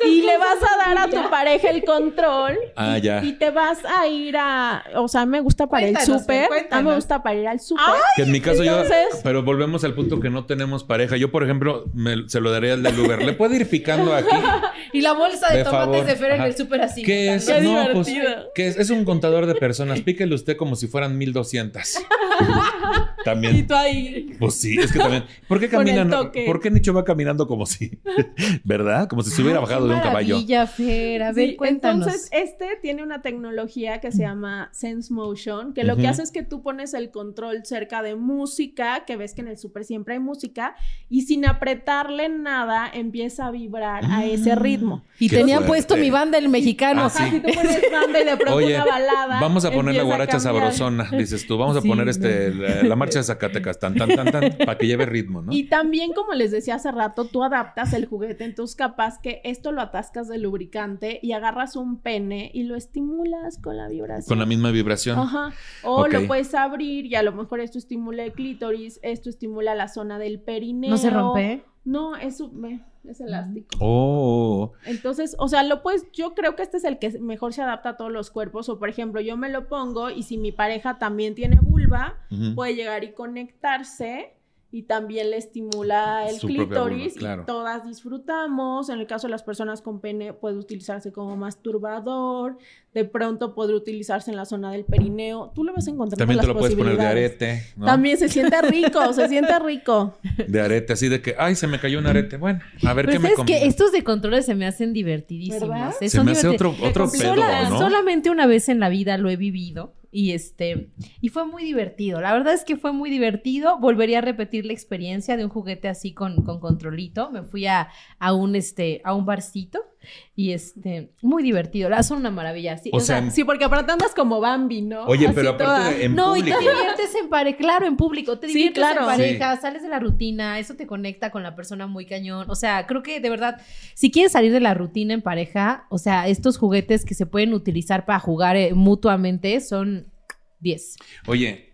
me Y le vas a dar a tu pareja el control. Ah, ya. Y te vas a ir a, o sea, me gusta para el súper. A mí me gusta para ir al súper. Que en mi caso yo, pero volvemos al punto que no tenemos pareja. Yo, por ejemplo, me, se lo daría al del Uber. ¿Le puede ir picando aquí? y la bolsa de, tomates de Fer en el súper así. ¿Qué es? no, pues, ¿qué es? Es un contador de personas píquele usted como si fueran 1200. también. Y tú ahí. Pues sí, es que también. ¿Por qué caminan? ¿Por qué Nicho va caminando como si? ¿Verdad? Como si se hubiera bajado de un caballo. Fer, a ver, cuéntanos. Entonces, este tiene una tecnología que se llama Sense Motion, que lo que hace es que tú pones el control cerca de música, que ves que en el súper siempre hay música, y sin apretarle nada empieza a vibrar a ese mm. ritmo. Y tenía puesto mi banda el mexicano. Ah, si tú pones banda y de pronto una balada. Vamos a poner la guaracha sabrosona, dices tú. Vamos a poner este la, marcha de Zacatecas, tan, tan, tan, tan, para que lleve ritmo, ¿no? Y también, como les decía hace rato, tú adaptas el juguete, entonces capaz que esto lo atascas de lubricante y agarras un pene y lo estimulas con la vibración. Con la misma vibración. Ajá. O lo puedes abrir y a lo mejor esto estimula el clítoris, esto estimula la zona del perineo. ¿No se rompe? No, eso es elástico. Oh. Entonces, o sea, lo pues yo creo que este es el que mejor se adapta a todos los cuerpos. O por ejemplo, yo me lo pongo y si mi pareja también tiene vulva, puede llegar y conectarse y también le estimula el clítoris y todas disfrutamos. En el caso de las personas con pene puede utilizarse como masturbador, de pronto podría utilizarse en la zona del perineo. Tú lo vas a encontrar También te lo puedes poner de arete. También se siente rico, se siente rico. De arete, así de que, ay, se me cayó un arete. Bueno, a ver pues qué me es que estos de controles se me hacen divertidísimos. Se me hace otro, otro pedo, ¿no? Solamente una vez en la vida lo he vivido y este y fue muy divertido. La verdad es que fue muy divertido. Volvería a repetir la experiencia de un juguete así con, con controlito. Me fui a, a un este a un barcito Y este, muy divertido. La son una maravilla. Sí, O sea, Sí, porque aparte andas como Bambi, ¿no? Oye, Así pero toda- aparte en no, y público. te diviertes en pareja, claro, en público, te Sí, diviertes claro. en pareja, sales de la rutina, eso te conecta con la persona muy cañón. O sea, creo que de verdad, si quieres salir de la rutina en pareja, o sea, estos juguetes que se pueden utilizar para jugar eh, mutuamente son 10. Oye,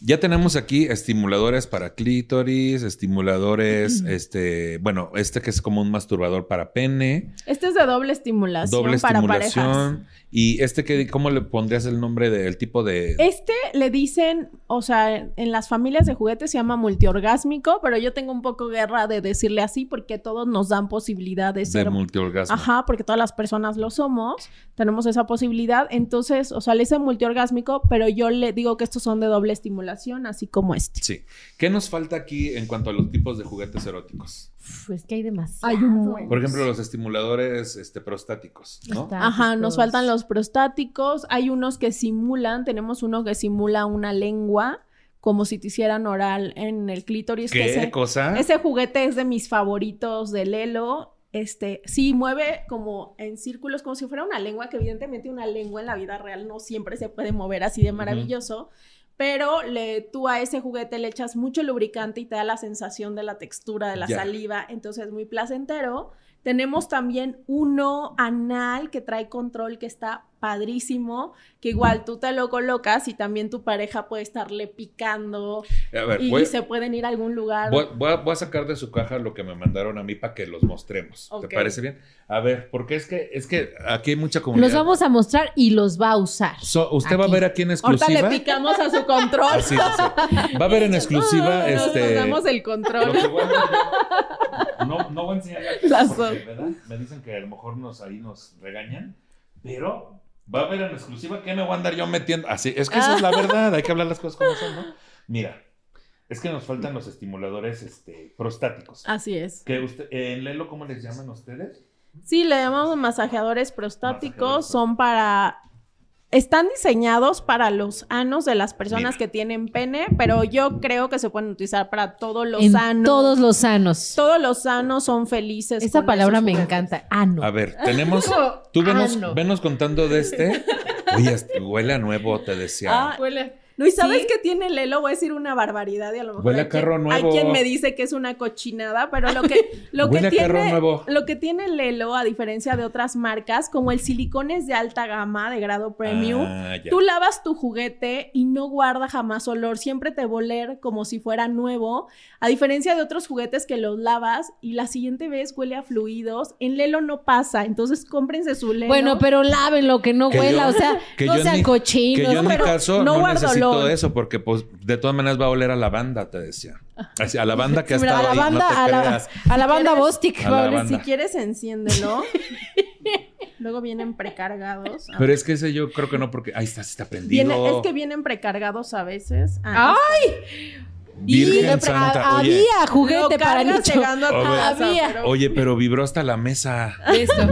ya tenemos aquí estimuladores para clítoris, estimuladores, este, bueno, este que es como un masturbador para pene, Este es de doble estimulación doble para parejas. estimulación. Y este que, ¿cómo le pondrías el nombre del tipo de. Este le dicen, o sea, en las familias de juguetes se llama multiorgásmico, pero yo tengo un poco guerra de decirle así porque todos nos dan posibilidad de de ser multiorgasmo. Ajá, porque todas las personas lo somos, tenemos esa posibilidad. Entonces, o sea, le dicen multiorgásmico, pero yo le digo que estos son de doble estimulación, así como este. Sí. ¿Qué nos falta aquí en cuanto a los tipos de juguetes eróticos? Uf, es que hay demasiado. Hay un buen. Por ejemplo, los estimuladores este, prostáticos, ¿no? Ajá, nos faltan los prostáticos. Hay unos que simulan, tenemos uno que simula una lengua, como si te hicieran oral en el clítoris. que ¿Qué ese- cosa? Ese juguete es de mis favoritos de Lelo. Este, sí, mueve como en círculos, como si fuera una lengua, que evidentemente una lengua en la vida real no siempre se puede mover así de maravilloso. Pero le, tú a ese juguete le echas mucho lubricante y te da la sensación de la textura de la saliva, entonces es muy placentero. Tenemos también uno anal que trae control que está padrísimo, que igual tú te lo colocas y también tu pareja puede estarle picando A ver, y voy, se pueden ir a algún lugar. voy- voy a, voy a sacar de su caja lo que me mandaron a mí para que los mostremos. ¿Te parece bien? A ver, porque es que, es que aquí hay mucha comunidad. Los vamos a mostrar y los va a usar. So, usted va a Aquí. ver aquí en Ahorita exclusiva. le picamos a su control. Ah. Va a ver en exclusiva Nos- este. Nos damos el lo control. a no, no voy a enseñar la porque. ¿verdad? Me dicen que a lo mejor nos ahí nos regañan, pero va a ver en exclusiva que me voy a andar yo metiendo. Así, es que esa es la verdad, hay que hablar las cosas como son, ¿no? Mira, es que nos faltan los estimuladores este, prostáticos. Así es. Que usted, en Lelo, ¿cómo les llaman ustedes? Sí, le llamamos masajeadores prostáticos. Masajeadores. Son para. Están diseñados para los anos de las personas Mira. que tienen pene, pero yo creo que se pueden utilizar para todos los en anos. todos los sanos. Todos los sanos son felices. Esa con palabra me encanta. Ah, no. A ver, tenemos. Tú venos, ano. venos contando de este. Oye, este huele a nuevo, te decía. Ah, huele. No, y sabes ¿Sí? que tiene Lelo, voy a decir una barbaridad y a lo mejor Huele a quien- carro nuevo. Hay quien me dice que es una cochinada, pero lo que lo que tiene nuevo. lo que tiene Lelo a diferencia de otras marcas, como el silicón es de alta gama, de grado premium, Ah. Tú lavas tu juguete y no guarda jamás olor, siempre te va a oler como si fuera nuevo, a diferencia de otros juguetes que los lavas y la siguiente vez huele a fluidos, en Lelo no pasa, entonces cómprense su Lelo. Bueno, pero lávenlo, que no Que huela, yo- o sea, que no sean cochinos. Que yo en mi pero caso no no, guardo necesito olor. eso porque pues de todas maneras va a oler a lavanda, te decía. Así, a lavanda que ha Sí, mira, estado a la ahí, banda, no te a, la, a la banda Bostic. La banda. si quieres enciéndelo. Luego vienen precargados. Ah, Pero es que ese yo creo que no porque ahí está, sí está prendido. Viene- es que vienen precargados a veces. Ah, ¡Ay! Virgen Y le- Santa, a- oye. Había juguete lo para nicho. llegando a tu Oye. casa, Había. pero- Oye, pero vibró hasta la mesa. Listo.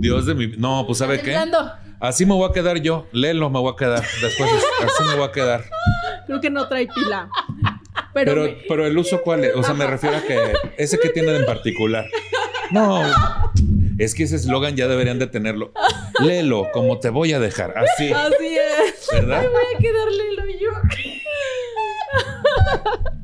Dios de mi No, pues ¿sabe qué? Temblando. Así me voy a quedar yo. Léelo, me voy a quedar. Después así me voy a quedar. Creo que no trae pila. Pero, Pero, me- pero el uso cuál es? O sea, me refiero a que ese que tiene en particular. No. Es que ese eslogan ya deberían de tenerlo. Léelo, como te voy a dejar. Así, así es. ¿verdad? Voy a quedarle lo yo.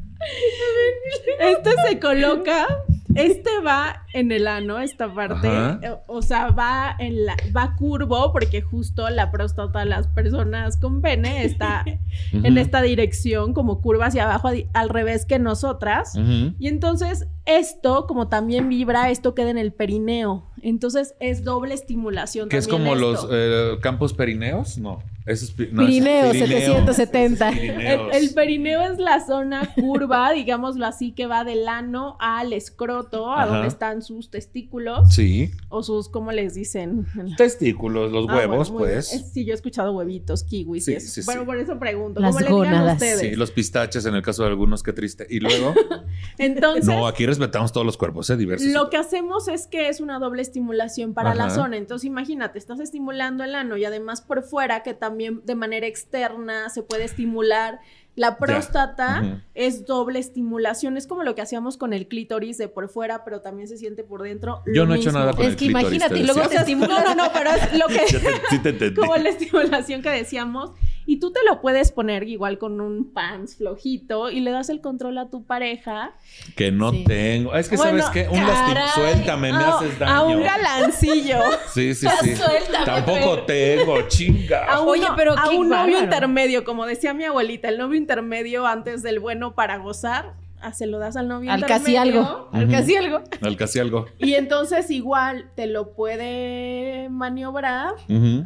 Este se coloca, este va en el ano, esta parte, Ajá. eh, o sea, va en la, va curvo porque justo la próstata de las personas con pene está en esta dirección, como curva hacia abajo, al revés que nosotras. Y entonces esto, como también vibra, esto queda en el perineo. Entonces es doble estimulación. Que es como esto. los eh, campos perineos, no. Ese es no, es Pirineo, Pirineo. 770. Ese es El, el perineo es la zona curva, digámoslo así, que va del ano al escroto, a Ajá. donde están sus testículos Sí. o sus, ¿cómo les dicen? Testículos, los Ah, huevos, bueno, pues. bien. Sí, yo he escuchado huevitos, kiwis Sí, y eso. sí, sí. Bueno, por eso pregunto, Las ¿cómo le digan gónadas. ustedes? Sí, los pistaches en el caso de algunos, qué triste. Y luego, Entonces, no, aquí respetamos todos los cuerpos, ¿eh? Diversos. Lo que hacemos es que es una doble estimulación para la zona. Entonces, imagínate, estás estimulando el ano y además por fuera, que también de manera externa se puede estimular La próstata es doble estimulación, es como lo que hacíamos con el clítoris de por fuera, pero también se siente por dentro. Yo no he hecho nada con es el que clítoris, imagínate, te y luego se estimula. No, no, no, pero es lo que te- sí te entendí. como la estimulación que decíamos. Y tú te lo puedes poner igual con un pants flojito y le das el control a tu pareja. Que no Sí. tengo. Es que, Bueno, ¿sabes qué? Un lastim... Suéltame, me a- haces daño. A un galancillo. Sí, sí, sí. Suéltame, Tampoco tengo, chinga. A un, Oye, pero a qué un novio intermedio, como decía mi abuelita, el novio intermedio antes del bueno para gozar, ah, se lo das al novio Al casi algo. Al casi algo. Al casi algo. Y entonces igual te lo puede maniobrar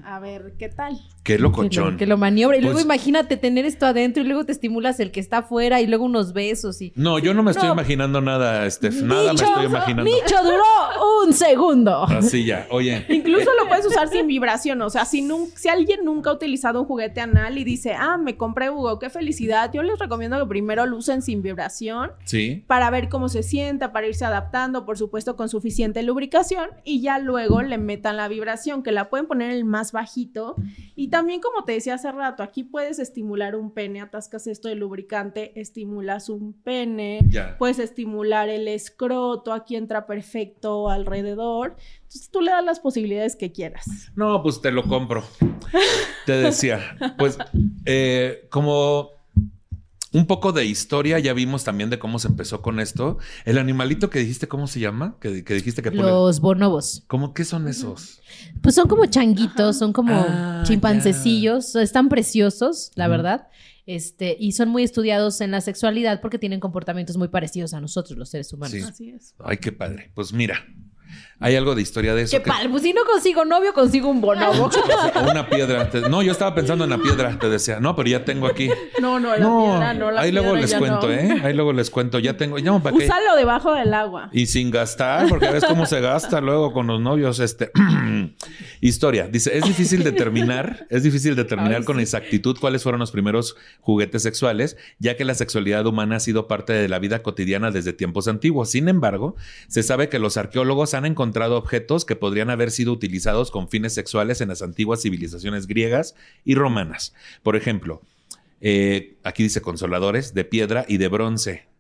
a ver qué tal. Qué Que lo, locochón. que lo maniobra. Y luego Pues- imagínate tener esto adentro y luego te estimulas el que está afuera y luego unos besos y. No, yo no me estoy No. imaginando nada, Steph. Nada me Nicho, estoy imaginando. Nicho duró un segundo. Así ya. Oye, Incluso lo puedes usar sin vibración. O sea, si, nun- si alguien nunca ha utilizado un juguete anal y dice, ah, me compré Hugo, qué felicidad. Yo les recomiendo que primero lo usen sin vibración sí. para ver cómo se sienta, para irse adaptando, por supuesto, con suficiente lubricación. Y ya luego le metan la vibración, que la pueden poner el más bajito. Y también, como te decía hace rato, aquí puedes estimular un pene, atascas esto de lubricante, estimulas un pene. Ya. Puedes estimular el escroto, aquí entra perfecto alrededor. Entonces tú le das las posibilidades que quieras. No, pues te lo compro. Te decía, pues eh, como un poco de historia, ya vimos también de cómo se empezó con esto. El animalito que dijiste, ¿cómo se llama? Que, que dijiste que pone... Los bonobos. ¿Cómo qué son esos? Pues son como changuitos, son como Ah, chimpancecillos, están preciosos, la verdad. Este, y son muy estudiados en la sexualidad porque tienen comportamientos muy parecidos a nosotros, los seres humanos. Sí. Así es. Ay, qué padre. Pues mira, hay algo de historia de eso. Que- pal, pues si no consigo novio, consigo un bonobo. O una piedra. No, yo estaba pensando en la piedra, te decía. No, pero ya tengo aquí. No, no, la No, piedra no, la ahí luego les cuento, no. ¿eh? Ahí luego les cuento. Ya tengo. Ya, ¿para qué? Úsalo debajo del agua. Y sin gastar, porque ves cómo se gasta luego con los novios. Este historia. Dice: es difícil determinar, es difícil determinar Ay, con sí. exactitud cuáles fueron los primeros juguetes sexuales, ya que la sexualidad humana ha sido parte de la vida cotidiana desde tiempos antiguos. Sin embargo, se sabe que los arqueólogos han encontrado objetos que podrían haber sido utilizados con fines sexuales en las antiguas civilizaciones griegas y romanas. Por ejemplo, eh, aquí dice consoladores de piedra y de bronce.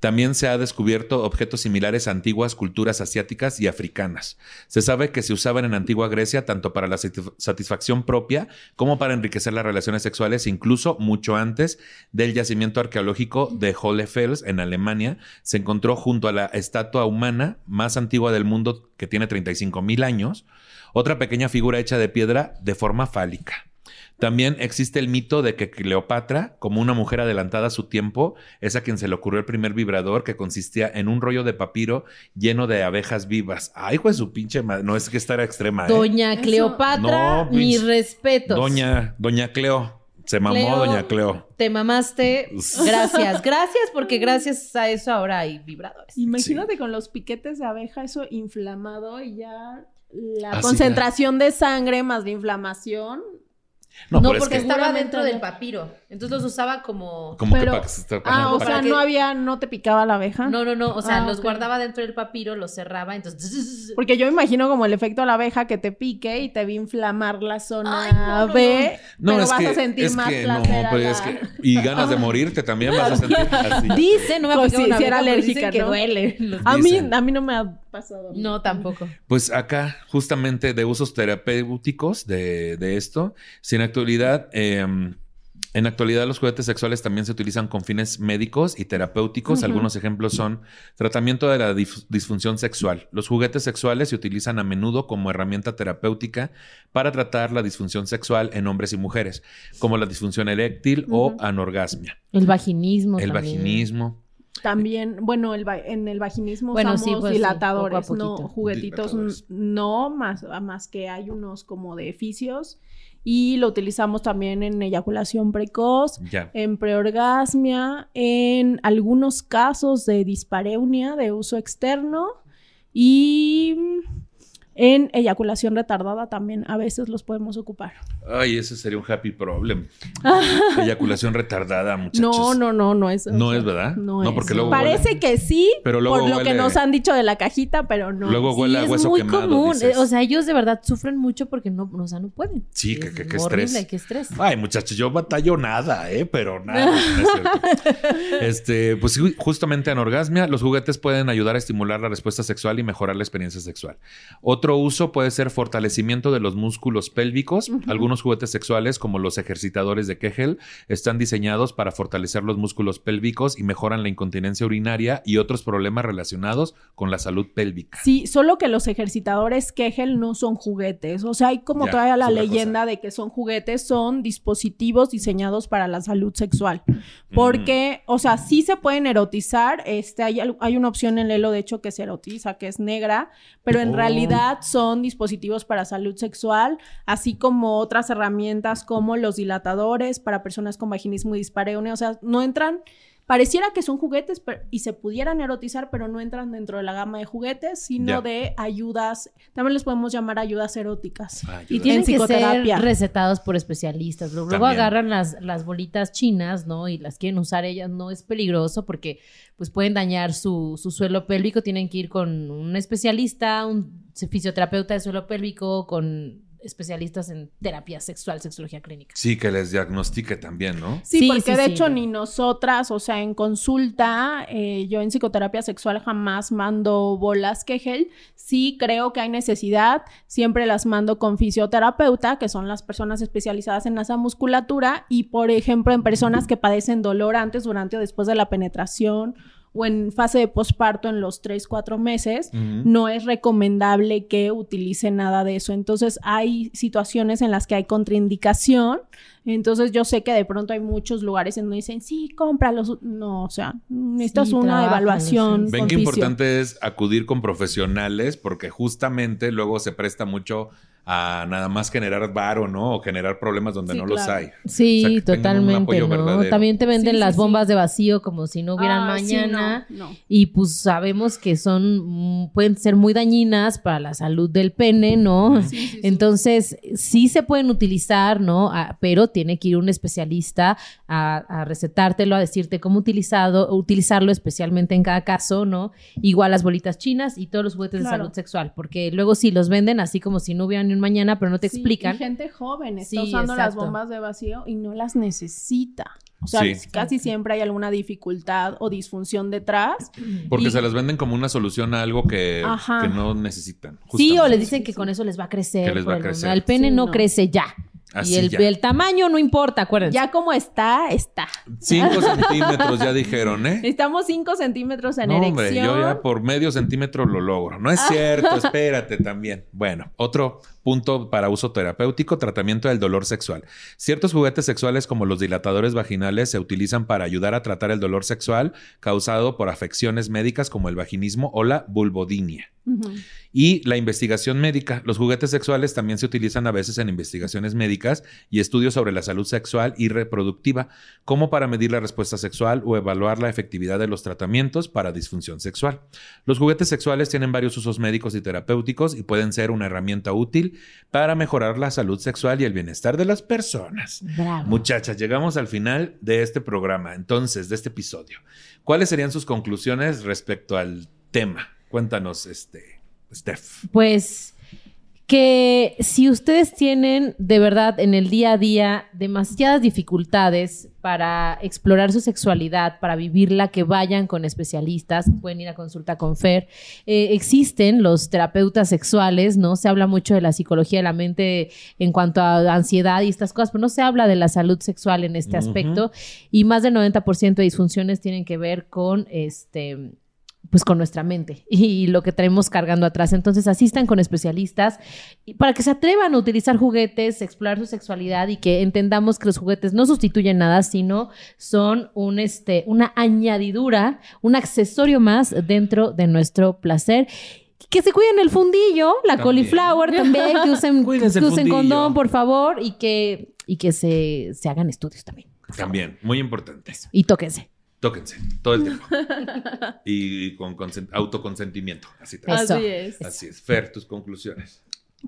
También se ha descubierto objetos similares a antiguas culturas asiáticas y africanas. Se sabe que se usaban en antigua Grecia tanto para la satisf- satisfacción propia como para enriquecer las relaciones sexuales, incluso mucho antes del yacimiento arqueológico de Hohlefels en Alemania. Se encontró junto a la estatua humana más antigua del mundo que tiene 35 mil años, otra pequeña figura hecha de piedra de forma fálica. También existe el mito de que Cleopatra, como una mujer adelantada a su tiempo, es a quien se le ocurrió el primer vibrador que consistía en un rollo de papiro lleno de abejas vivas. Ay, pues su pinche madre. No es que esta era extrema, ¿eh? Doña Cleopatra, No, mis pinche- respetos. Doña, Doña Cleo. Se mamó Cleo, Doña Cleo. Te mamaste. Gracias, gracias, porque gracias a eso ahora hay vibradores. Imagínate con los piquetes de abeja, eso inflamado y ya la Así concentración de sangre más la inflamación. No, No, pero es porque que estaba dentro del papiro. Entonces los usaba como. como pero- que para que se Ah, o para sea, que- no había, no te picaba la abeja. No, no, no. O sea, Ah, los guardaba dentro del papiro, los cerraba, entonces. Porque yo imagino como el efecto de la abeja que te pique y te a inflamar la zona Ay, no, no, B, No, pero es vas que, a sentir es más que placer. no, a pero la- es que y ganas de morirte también vas a sentir así. Dice, no me ha Pues picado una sí era abeja, alérgica, dicen que duele. A mí, a mí no me ha pasado. No, tampoco. Pues acá, justamente de usos terapéuticos de, de esto, si en actualidad, eh, en actualidad los juguetes sexuales también se utilizan con fines médicos y terapéuticos. Algunos ejemplos son tratamiento de la dif- disfunción sexual. Los juguetes sexuales se utilizan a menudo como herramienta terapéutica para tratar la disfunción sexual en hombres y mujeres, como la disfunción eréctil o anorgasmia, El vaginismo. el también. vaginismo. También, bueno, el va- en el vaginismo Bueno, usamos sí, pues sí, dilatadores, a no juguetitos, Dilatadores. no, más, más que hay unos como de fisios y lo utilizamos también en eyaculación precoz, en preorgasmia, en algunos casos de dispareunia de uso externo y En eyaculación retardada también a veces los podemos ocupar. Ay, ese sería un happy problem. eyaculación retardada, muchachos. No, no, no, no es. No es, ¿verdad? No, No, porque es. luego Parece huele. que sí, Pero luego por lo que huele- nos han dicho de la cajita, pero no. Luego huele a es hueso muy quemado, común. dices. O sea, ellos de verdad sufren mucho porque no, o sea, no pueden. Sí, es que- que horrible, estrés. qué estrés. Ay, muchachos, yo batallo nada, ¿eh? Pero nada. no es este, pues justamente anorgasmia, los juguetes pueden ayudar a estimular la respuesta sexual y mejorar la experiencia sexual. Otro uso puede ser fortalecimiento de los músculos pélvicos. Algunos juguetes sexuales, como los ejercitadores de Kegel, están diseñados para fortalecer los músculos pélvicos y mejoran la incontinencia urinaria y otros problemas relacionados con la salud pélvica. Sí, solo que los ejercitadores Kegel no son juguetes. O sea, hay como Ya, todavía la leyenda de que son juguetes, son dispositivos diseñados para la salud sexual. Mm. Porque, o sea, sí se pueden erotizar. Este, hay una opción en Lelo, de hecho, que se erotiza, que es negra, pero en Oh. realidad son dispositivos para salud sexual, así como otras herramientas como los dilatadores para personas con vaginismo dispareunia. O sea, no entran. Pareciera que son juguetes pero- y se pudieran erotizar, pero no entran dentro de la gama de juguetes, sino Ya. de ayudas, también les podemos llamar ayudas eróticas. Ayuda. Y tienen En que ser psicoterapia. recetados por especialistas. Luego También. agarran las, las bolitas chinas, ¿no? Y las quieren usar ellas. No es peligroso porque pues pueden dañar su, su suelo pélvico. Tienen que ir con un especialista, un fisioterapeuta de suelo pélvico, con especialistas en terapia sexual, sexología clínica. Sí, que les diagnostique también, ¿no? Sí, Sí, porque sí, de sí. hecho ni nosotras, o sea, en consulta, eh, yo en psicoterapia sexual jamás mando bolas Kegel. Sí creo que hay necesidad, siempre las mando con fisioterapeuta, que son las personas especializadas en esa musculatura, y por ejemplo en personas que padecen dolor antes, durante o después de la penetración o en fase de posparto en los 3, 4 meses, no es recomendable que utilicen nada de eso. Entonces hay situaciones en las que hay contraindicación. Entonces yo sé que de pronto hay muchos lugares en donde dicen, sí, cómpralos. No, o sea, necesitas Sí, una evaluación. sí. Ven qué importante es acudir con profesionales porque justamente luego se presta mucho a nada más generar varo, ¿no? O generar problemas donde Sí, no los hay. Sí, O sea, que tengan un totalmente, apoyo ¿no? verdadero. También te venden Sí, sí, las sí. bombas de vacío como si no hubieran Ah, sí, mañana. no, no. Y pues sabemos que son, mm, pueden ser muy dañinas para la salud del pene, ¿no? Sí, sí, sí. Entonces, sí se pueden utilizar, ¿no? Ah, pero tiene que ir un especialista a, a recetártelo, a decirte cómo utilizado, utilizarlo especialmente en cada caso, ¿no? Igual las bolitas chinas y todos los juguetes Claro. de salud sexual, porque luego sí los venden así como si no hubieran un mañana, pero no te Sí, explican. y gente joven está Sí, usando las bombas de vacío y no las necesita. O sea, Sí. casi siempre hay alguna dificultad o disfunción detrás. Porque Y- se las venden como una solución a algo que, no necesitan. Sí, o les dicen que con eso les va a crecer. Que les va a por el- crecer. El pene Sí, no, no. crece ya. Así y el, ya. el tamaño no importa, acuérdense. Ya como está, está. Cinco centímetros ya dijeron, ¿eh? Estamos 5 centímetros en No, erección. hombre, yo ya por medio centímetro lo logro. No es cierto, espérate también. Bueno, otro punto para uso terapéutico, tratamiento del dolor sexual. Ciertos juguetes sexuales como los dilatadores vaginales se utilizan para ayudar a tratar el dolor sexual causado por afecciones médicas como el vaginismo o la vulvodinia. Y la investigación médica. Los juguetes sexuales también se utilizan a veces en investigaciones médicas y estudios sobre la salud sexual y reproductiva, como para medir la respuesta sexual o evaluar la efectividad de los tratamientos para disfunción sexual. Los juguetes sexuales tienen varios usos médicos y terapéuticos y pueden ser una herramienta útil para mejorar la salud sexual y el bienestar de las personas. Bravo. Muchachas, llegamos al final de este programa, entonces, de este episodio. ¿Cuáles serían sus conclusiones respecto al tema? Cuéntanos, este, Steph. Pues que si ustedes tienen de verdad en el día a día demasiadas dificultades para explorar su sexualidad, para vivirla, que vayan con especialistas, pueden ir a consulta con Fer. Eh, existen los terapeutas sexuales, ¿no? Se habla mucho de la psicología de la mente en cuanto a ansiedad y estas cosas, pero no se habla de la salud sexual en este aspecto y más del 90% de disfunciones tienen que ver con este pues con nuestra mente y lo que traemos cargando atrás. Entonces asistan con especialistas para que se atrevan a utilizar juguetes, explorar su sexualidad y que entendamos que los juguetes no sustituyen nada, sino son un este una añadidura, un accesorio más dentro de nuestro placer. Que se cuiden el fundillo, la También. cauliflower también, que usen, Cuídense que usen condón, por favor, y que, y que se, se hagan estudios también. También, muy importante. Y tóquense. Tóquense todo el tiempo. y con autoconsentimiento. Así, Así es. Así es. Fer, tus conclusiones.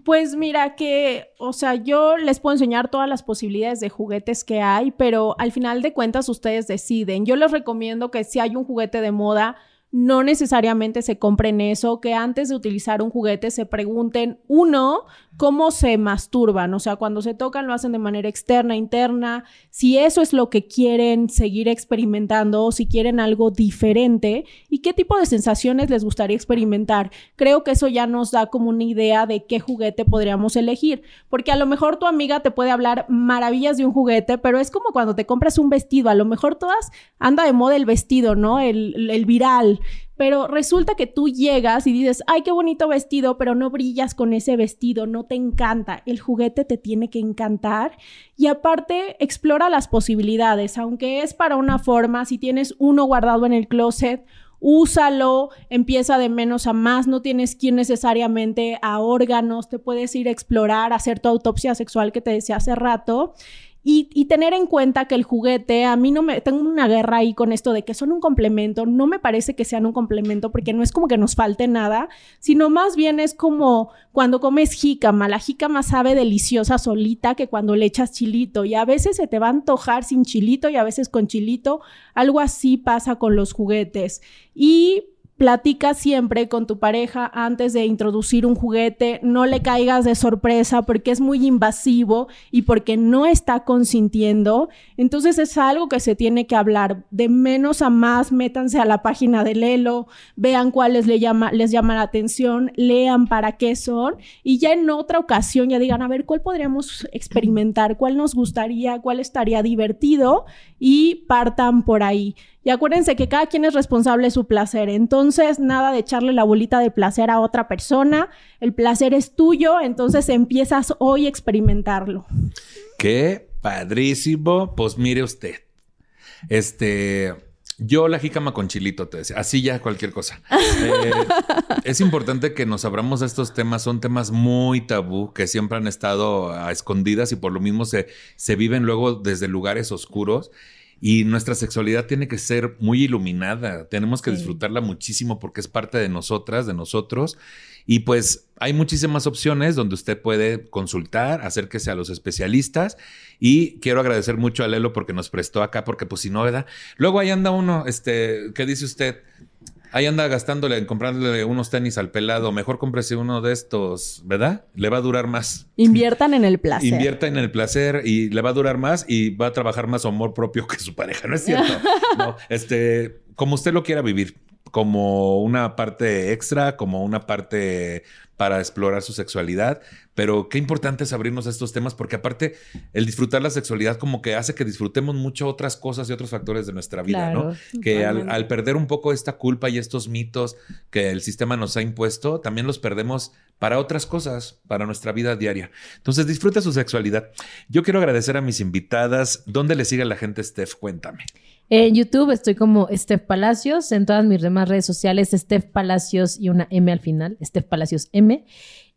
Pues mira que, o sea, yo les puedo enseñar todas las posibilidades de juguetes que hay, pero al final de cuentas ustedes deciden. Yo les recomiendo que si hay un juguete de moda, no necesariamente se compren eso, que antes de utilizar un juguete se pregunten, uno, cómo se masturban, o sea, cuando se tocan lo hacen de manera externa, interna, si eso es lo que quieren seguir experimentando o si quieren algo diferente y qué tipo de sensaciones les gustaría experimentar. Creo que eso ya nos da como una idea de qué juguete podríamos elegir, porque a lo mejor tu amiga te puede hablar maravillas de un juguete, pero es como cuando te compras un vestido, a lo mejor todas anda de moda el vestido, ¿no? El, el viral pero resulta que tú llegas y dices, ay, qué bonito vestido, pero no brillas con ese vestido, no te encanta. El juguete te tiene que encantar. Y aparte, explora las posibilidades, aunque es para una forma, si tienes uno guardado en el closet, úsalo, empieza de menos a más, no tienes que ir necesariamente a órganos, te puedes ir a explorar, hacer tu autopsia sexual que te decía hace rato y, tener en cuenta que el juguete, a mí no me, tengo una guerra ahí con esto de que son un complemento, no me parece que sean un complemento porque no es como que nos falte nada, sino más bien es como cuando comes jícama, la jícama sabe deliciosa solita que cuando le echas chilito y a veces se te va a antojar sin chilito y a veces con chilito, algo así pasa con los juguetes. Y Platica siempre con tu pareja antes de introducir un juguete, no le caigas de sorpresa porque es muy invasivo y porque no está consintiendo. Entonces es algo que se tiene que hablar. De menos a más, métanse a la página de Lelo, vean cuáles les llama, les llama la atención, lean para qué son y ya en otra ocasión ya digan, a ver, ¿cuál podríamos experimentar? ¿Cuál nos gustaría? ¿Cuál estaría divertido? Y partan por ahí. Y acuérdense que cada quien es responsable de su placer. Entonces, nada de echarle la bolita de placer a otra persona. El placer es tuyo, entonces empiezas hoy a experimentarlo. Qué padrísimo. Pues mire usted. Este. Yo la jícama con chilito, te decía. Así ya cualquier cosa. Eh, es importante que nos abramos de estos temas. Son temas muy tabú que siempre han estado a escondidas y por lo mismo se, se viven luego desde lugares oscuros. Y nuestra sexualidad tiene que ser muy iluminada, tenemos que disfrutarla muchísimo porque es parte de nosotras, de nosotros. Y pues hay muchísimas opciones donde usted puede consultar, acérquese a los especialistas. Y quiero agradecer mucho a Lelo porque nos prestó acá, porque pues si no, ¿verdad? Luego ahí anda uno, este, ¿qué dice usted? Ahí anda gastándole, comprándole unos tenis al pelado. Mejor cómprese uno de estos, ¿verdad? Le va a durar más. Inviertan en el placer. Invierta en el placer y le va a durar más y va a trabajar más amor propio que su pareja, ¿no es cierto? no, este, como usted lo quiera vivir, como una parte extra, como una parte para explorar su sexualidad, pero qué importante es abrirnos a estos temas porque aparte el disfrutar la sexualidad como que hace que disfrutemos mucho otras cosas y otros factores de nuestra vida, ¿no? Que al, perder un poco esta culpa y estos mitos que el sistema nos ha impuesto, también los perdemos para otras cosas, para nuestra vida diaria. Entonces disfruta su sexualidad. Yo quiero agradecer a mis invitadas. ¿Dónde le sigue la gente, Steph? Cuéntame. En YouTube estoy como Steph Palacios, en todas mis demás redes sociales, Steph Palacios y una M al final, Steph Palacios M.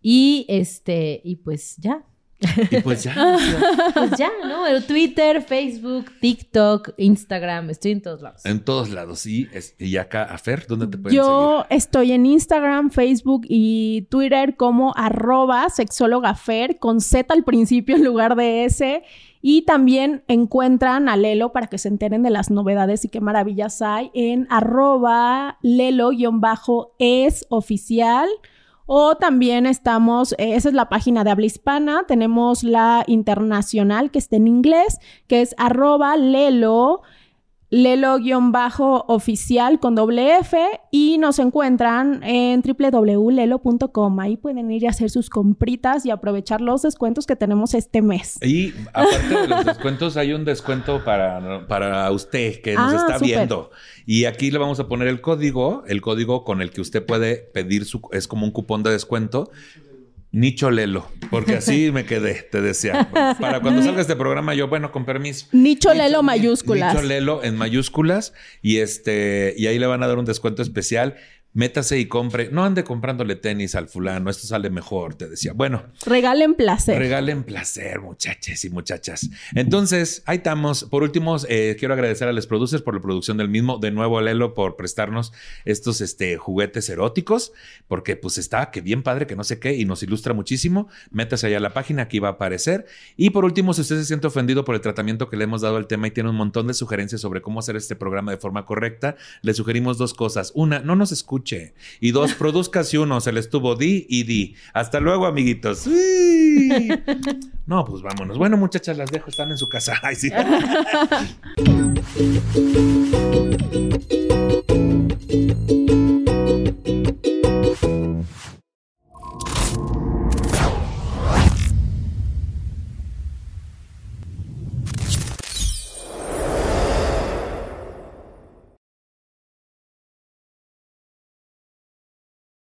Y este, y pues ya. Y pues ya. pues ya, ¿no? Twitter, Facebook, TikTok, Instagram, estoy en todos lados. En todos lados. Y, y acá, a Fer, ¿dónde te pueden Yo estoy en Instagram, Facebook y Twitter como arroba sexóloga Fer, con Z al principio en lugar de S. Y también encuentran a Lelo para que se enteren de las novedades y qué maravillas hay en arroba lelo-es oficial. O también estamos, eh, esa es la página de habla hispana, tenemos la internacional que está en inglés, que es arroba lelo lelo-oficial con doble F y nos encuentran en www.lelo.com. Ahí pueden ir a hacer sus compritas y aprovechar los descuentos que tenemos este mes. Y aparte de los descuentos, hay un descuento para, para usted que nos ah, está viendo. Y aquí le vamos a poner el código, el código con el que usted puede pedir su, es como un cupón de descuento Nicho Lelo, porque así me quedé, te decía. Para cuando salga este programa, yo, bueno, con permiso. Nicho, Lelo mayúsculas. Nicho Lelo en mayúsculas y este, y ahí le van a dar un descuento especial. Métase y compre. No ande comprándole tenis al fulano, esto sale mejor, te decía. Bueno. Regalen placer. Regalen placer, muchachas y muchachas. Entonces, ahí estamos. Por último, eh, quiero agradecer a Les Producers por la producción del mismo. De nuevo, a Lelo por prestarnos estos este, juguetes eróticos, porque pues está que bien padre, que no sé qué, y nos ilustra muchísimo. Métase allá a la página, aquí va a aparecer. Y por último, si usted se siente ofendido por el tratamiento que le hemos dado al tema y tiene un montón de sugerencias sobre cómo hacer este programa de forma correcta, le sugerimos dos cosas. Una, no nos escuche y dos, produzca si uno, se le estuvo di y di. Hasta luego, amiguitos. No, pues vámonos. Bueno, muchachas, las dejo, están en su casa. Ay, sí.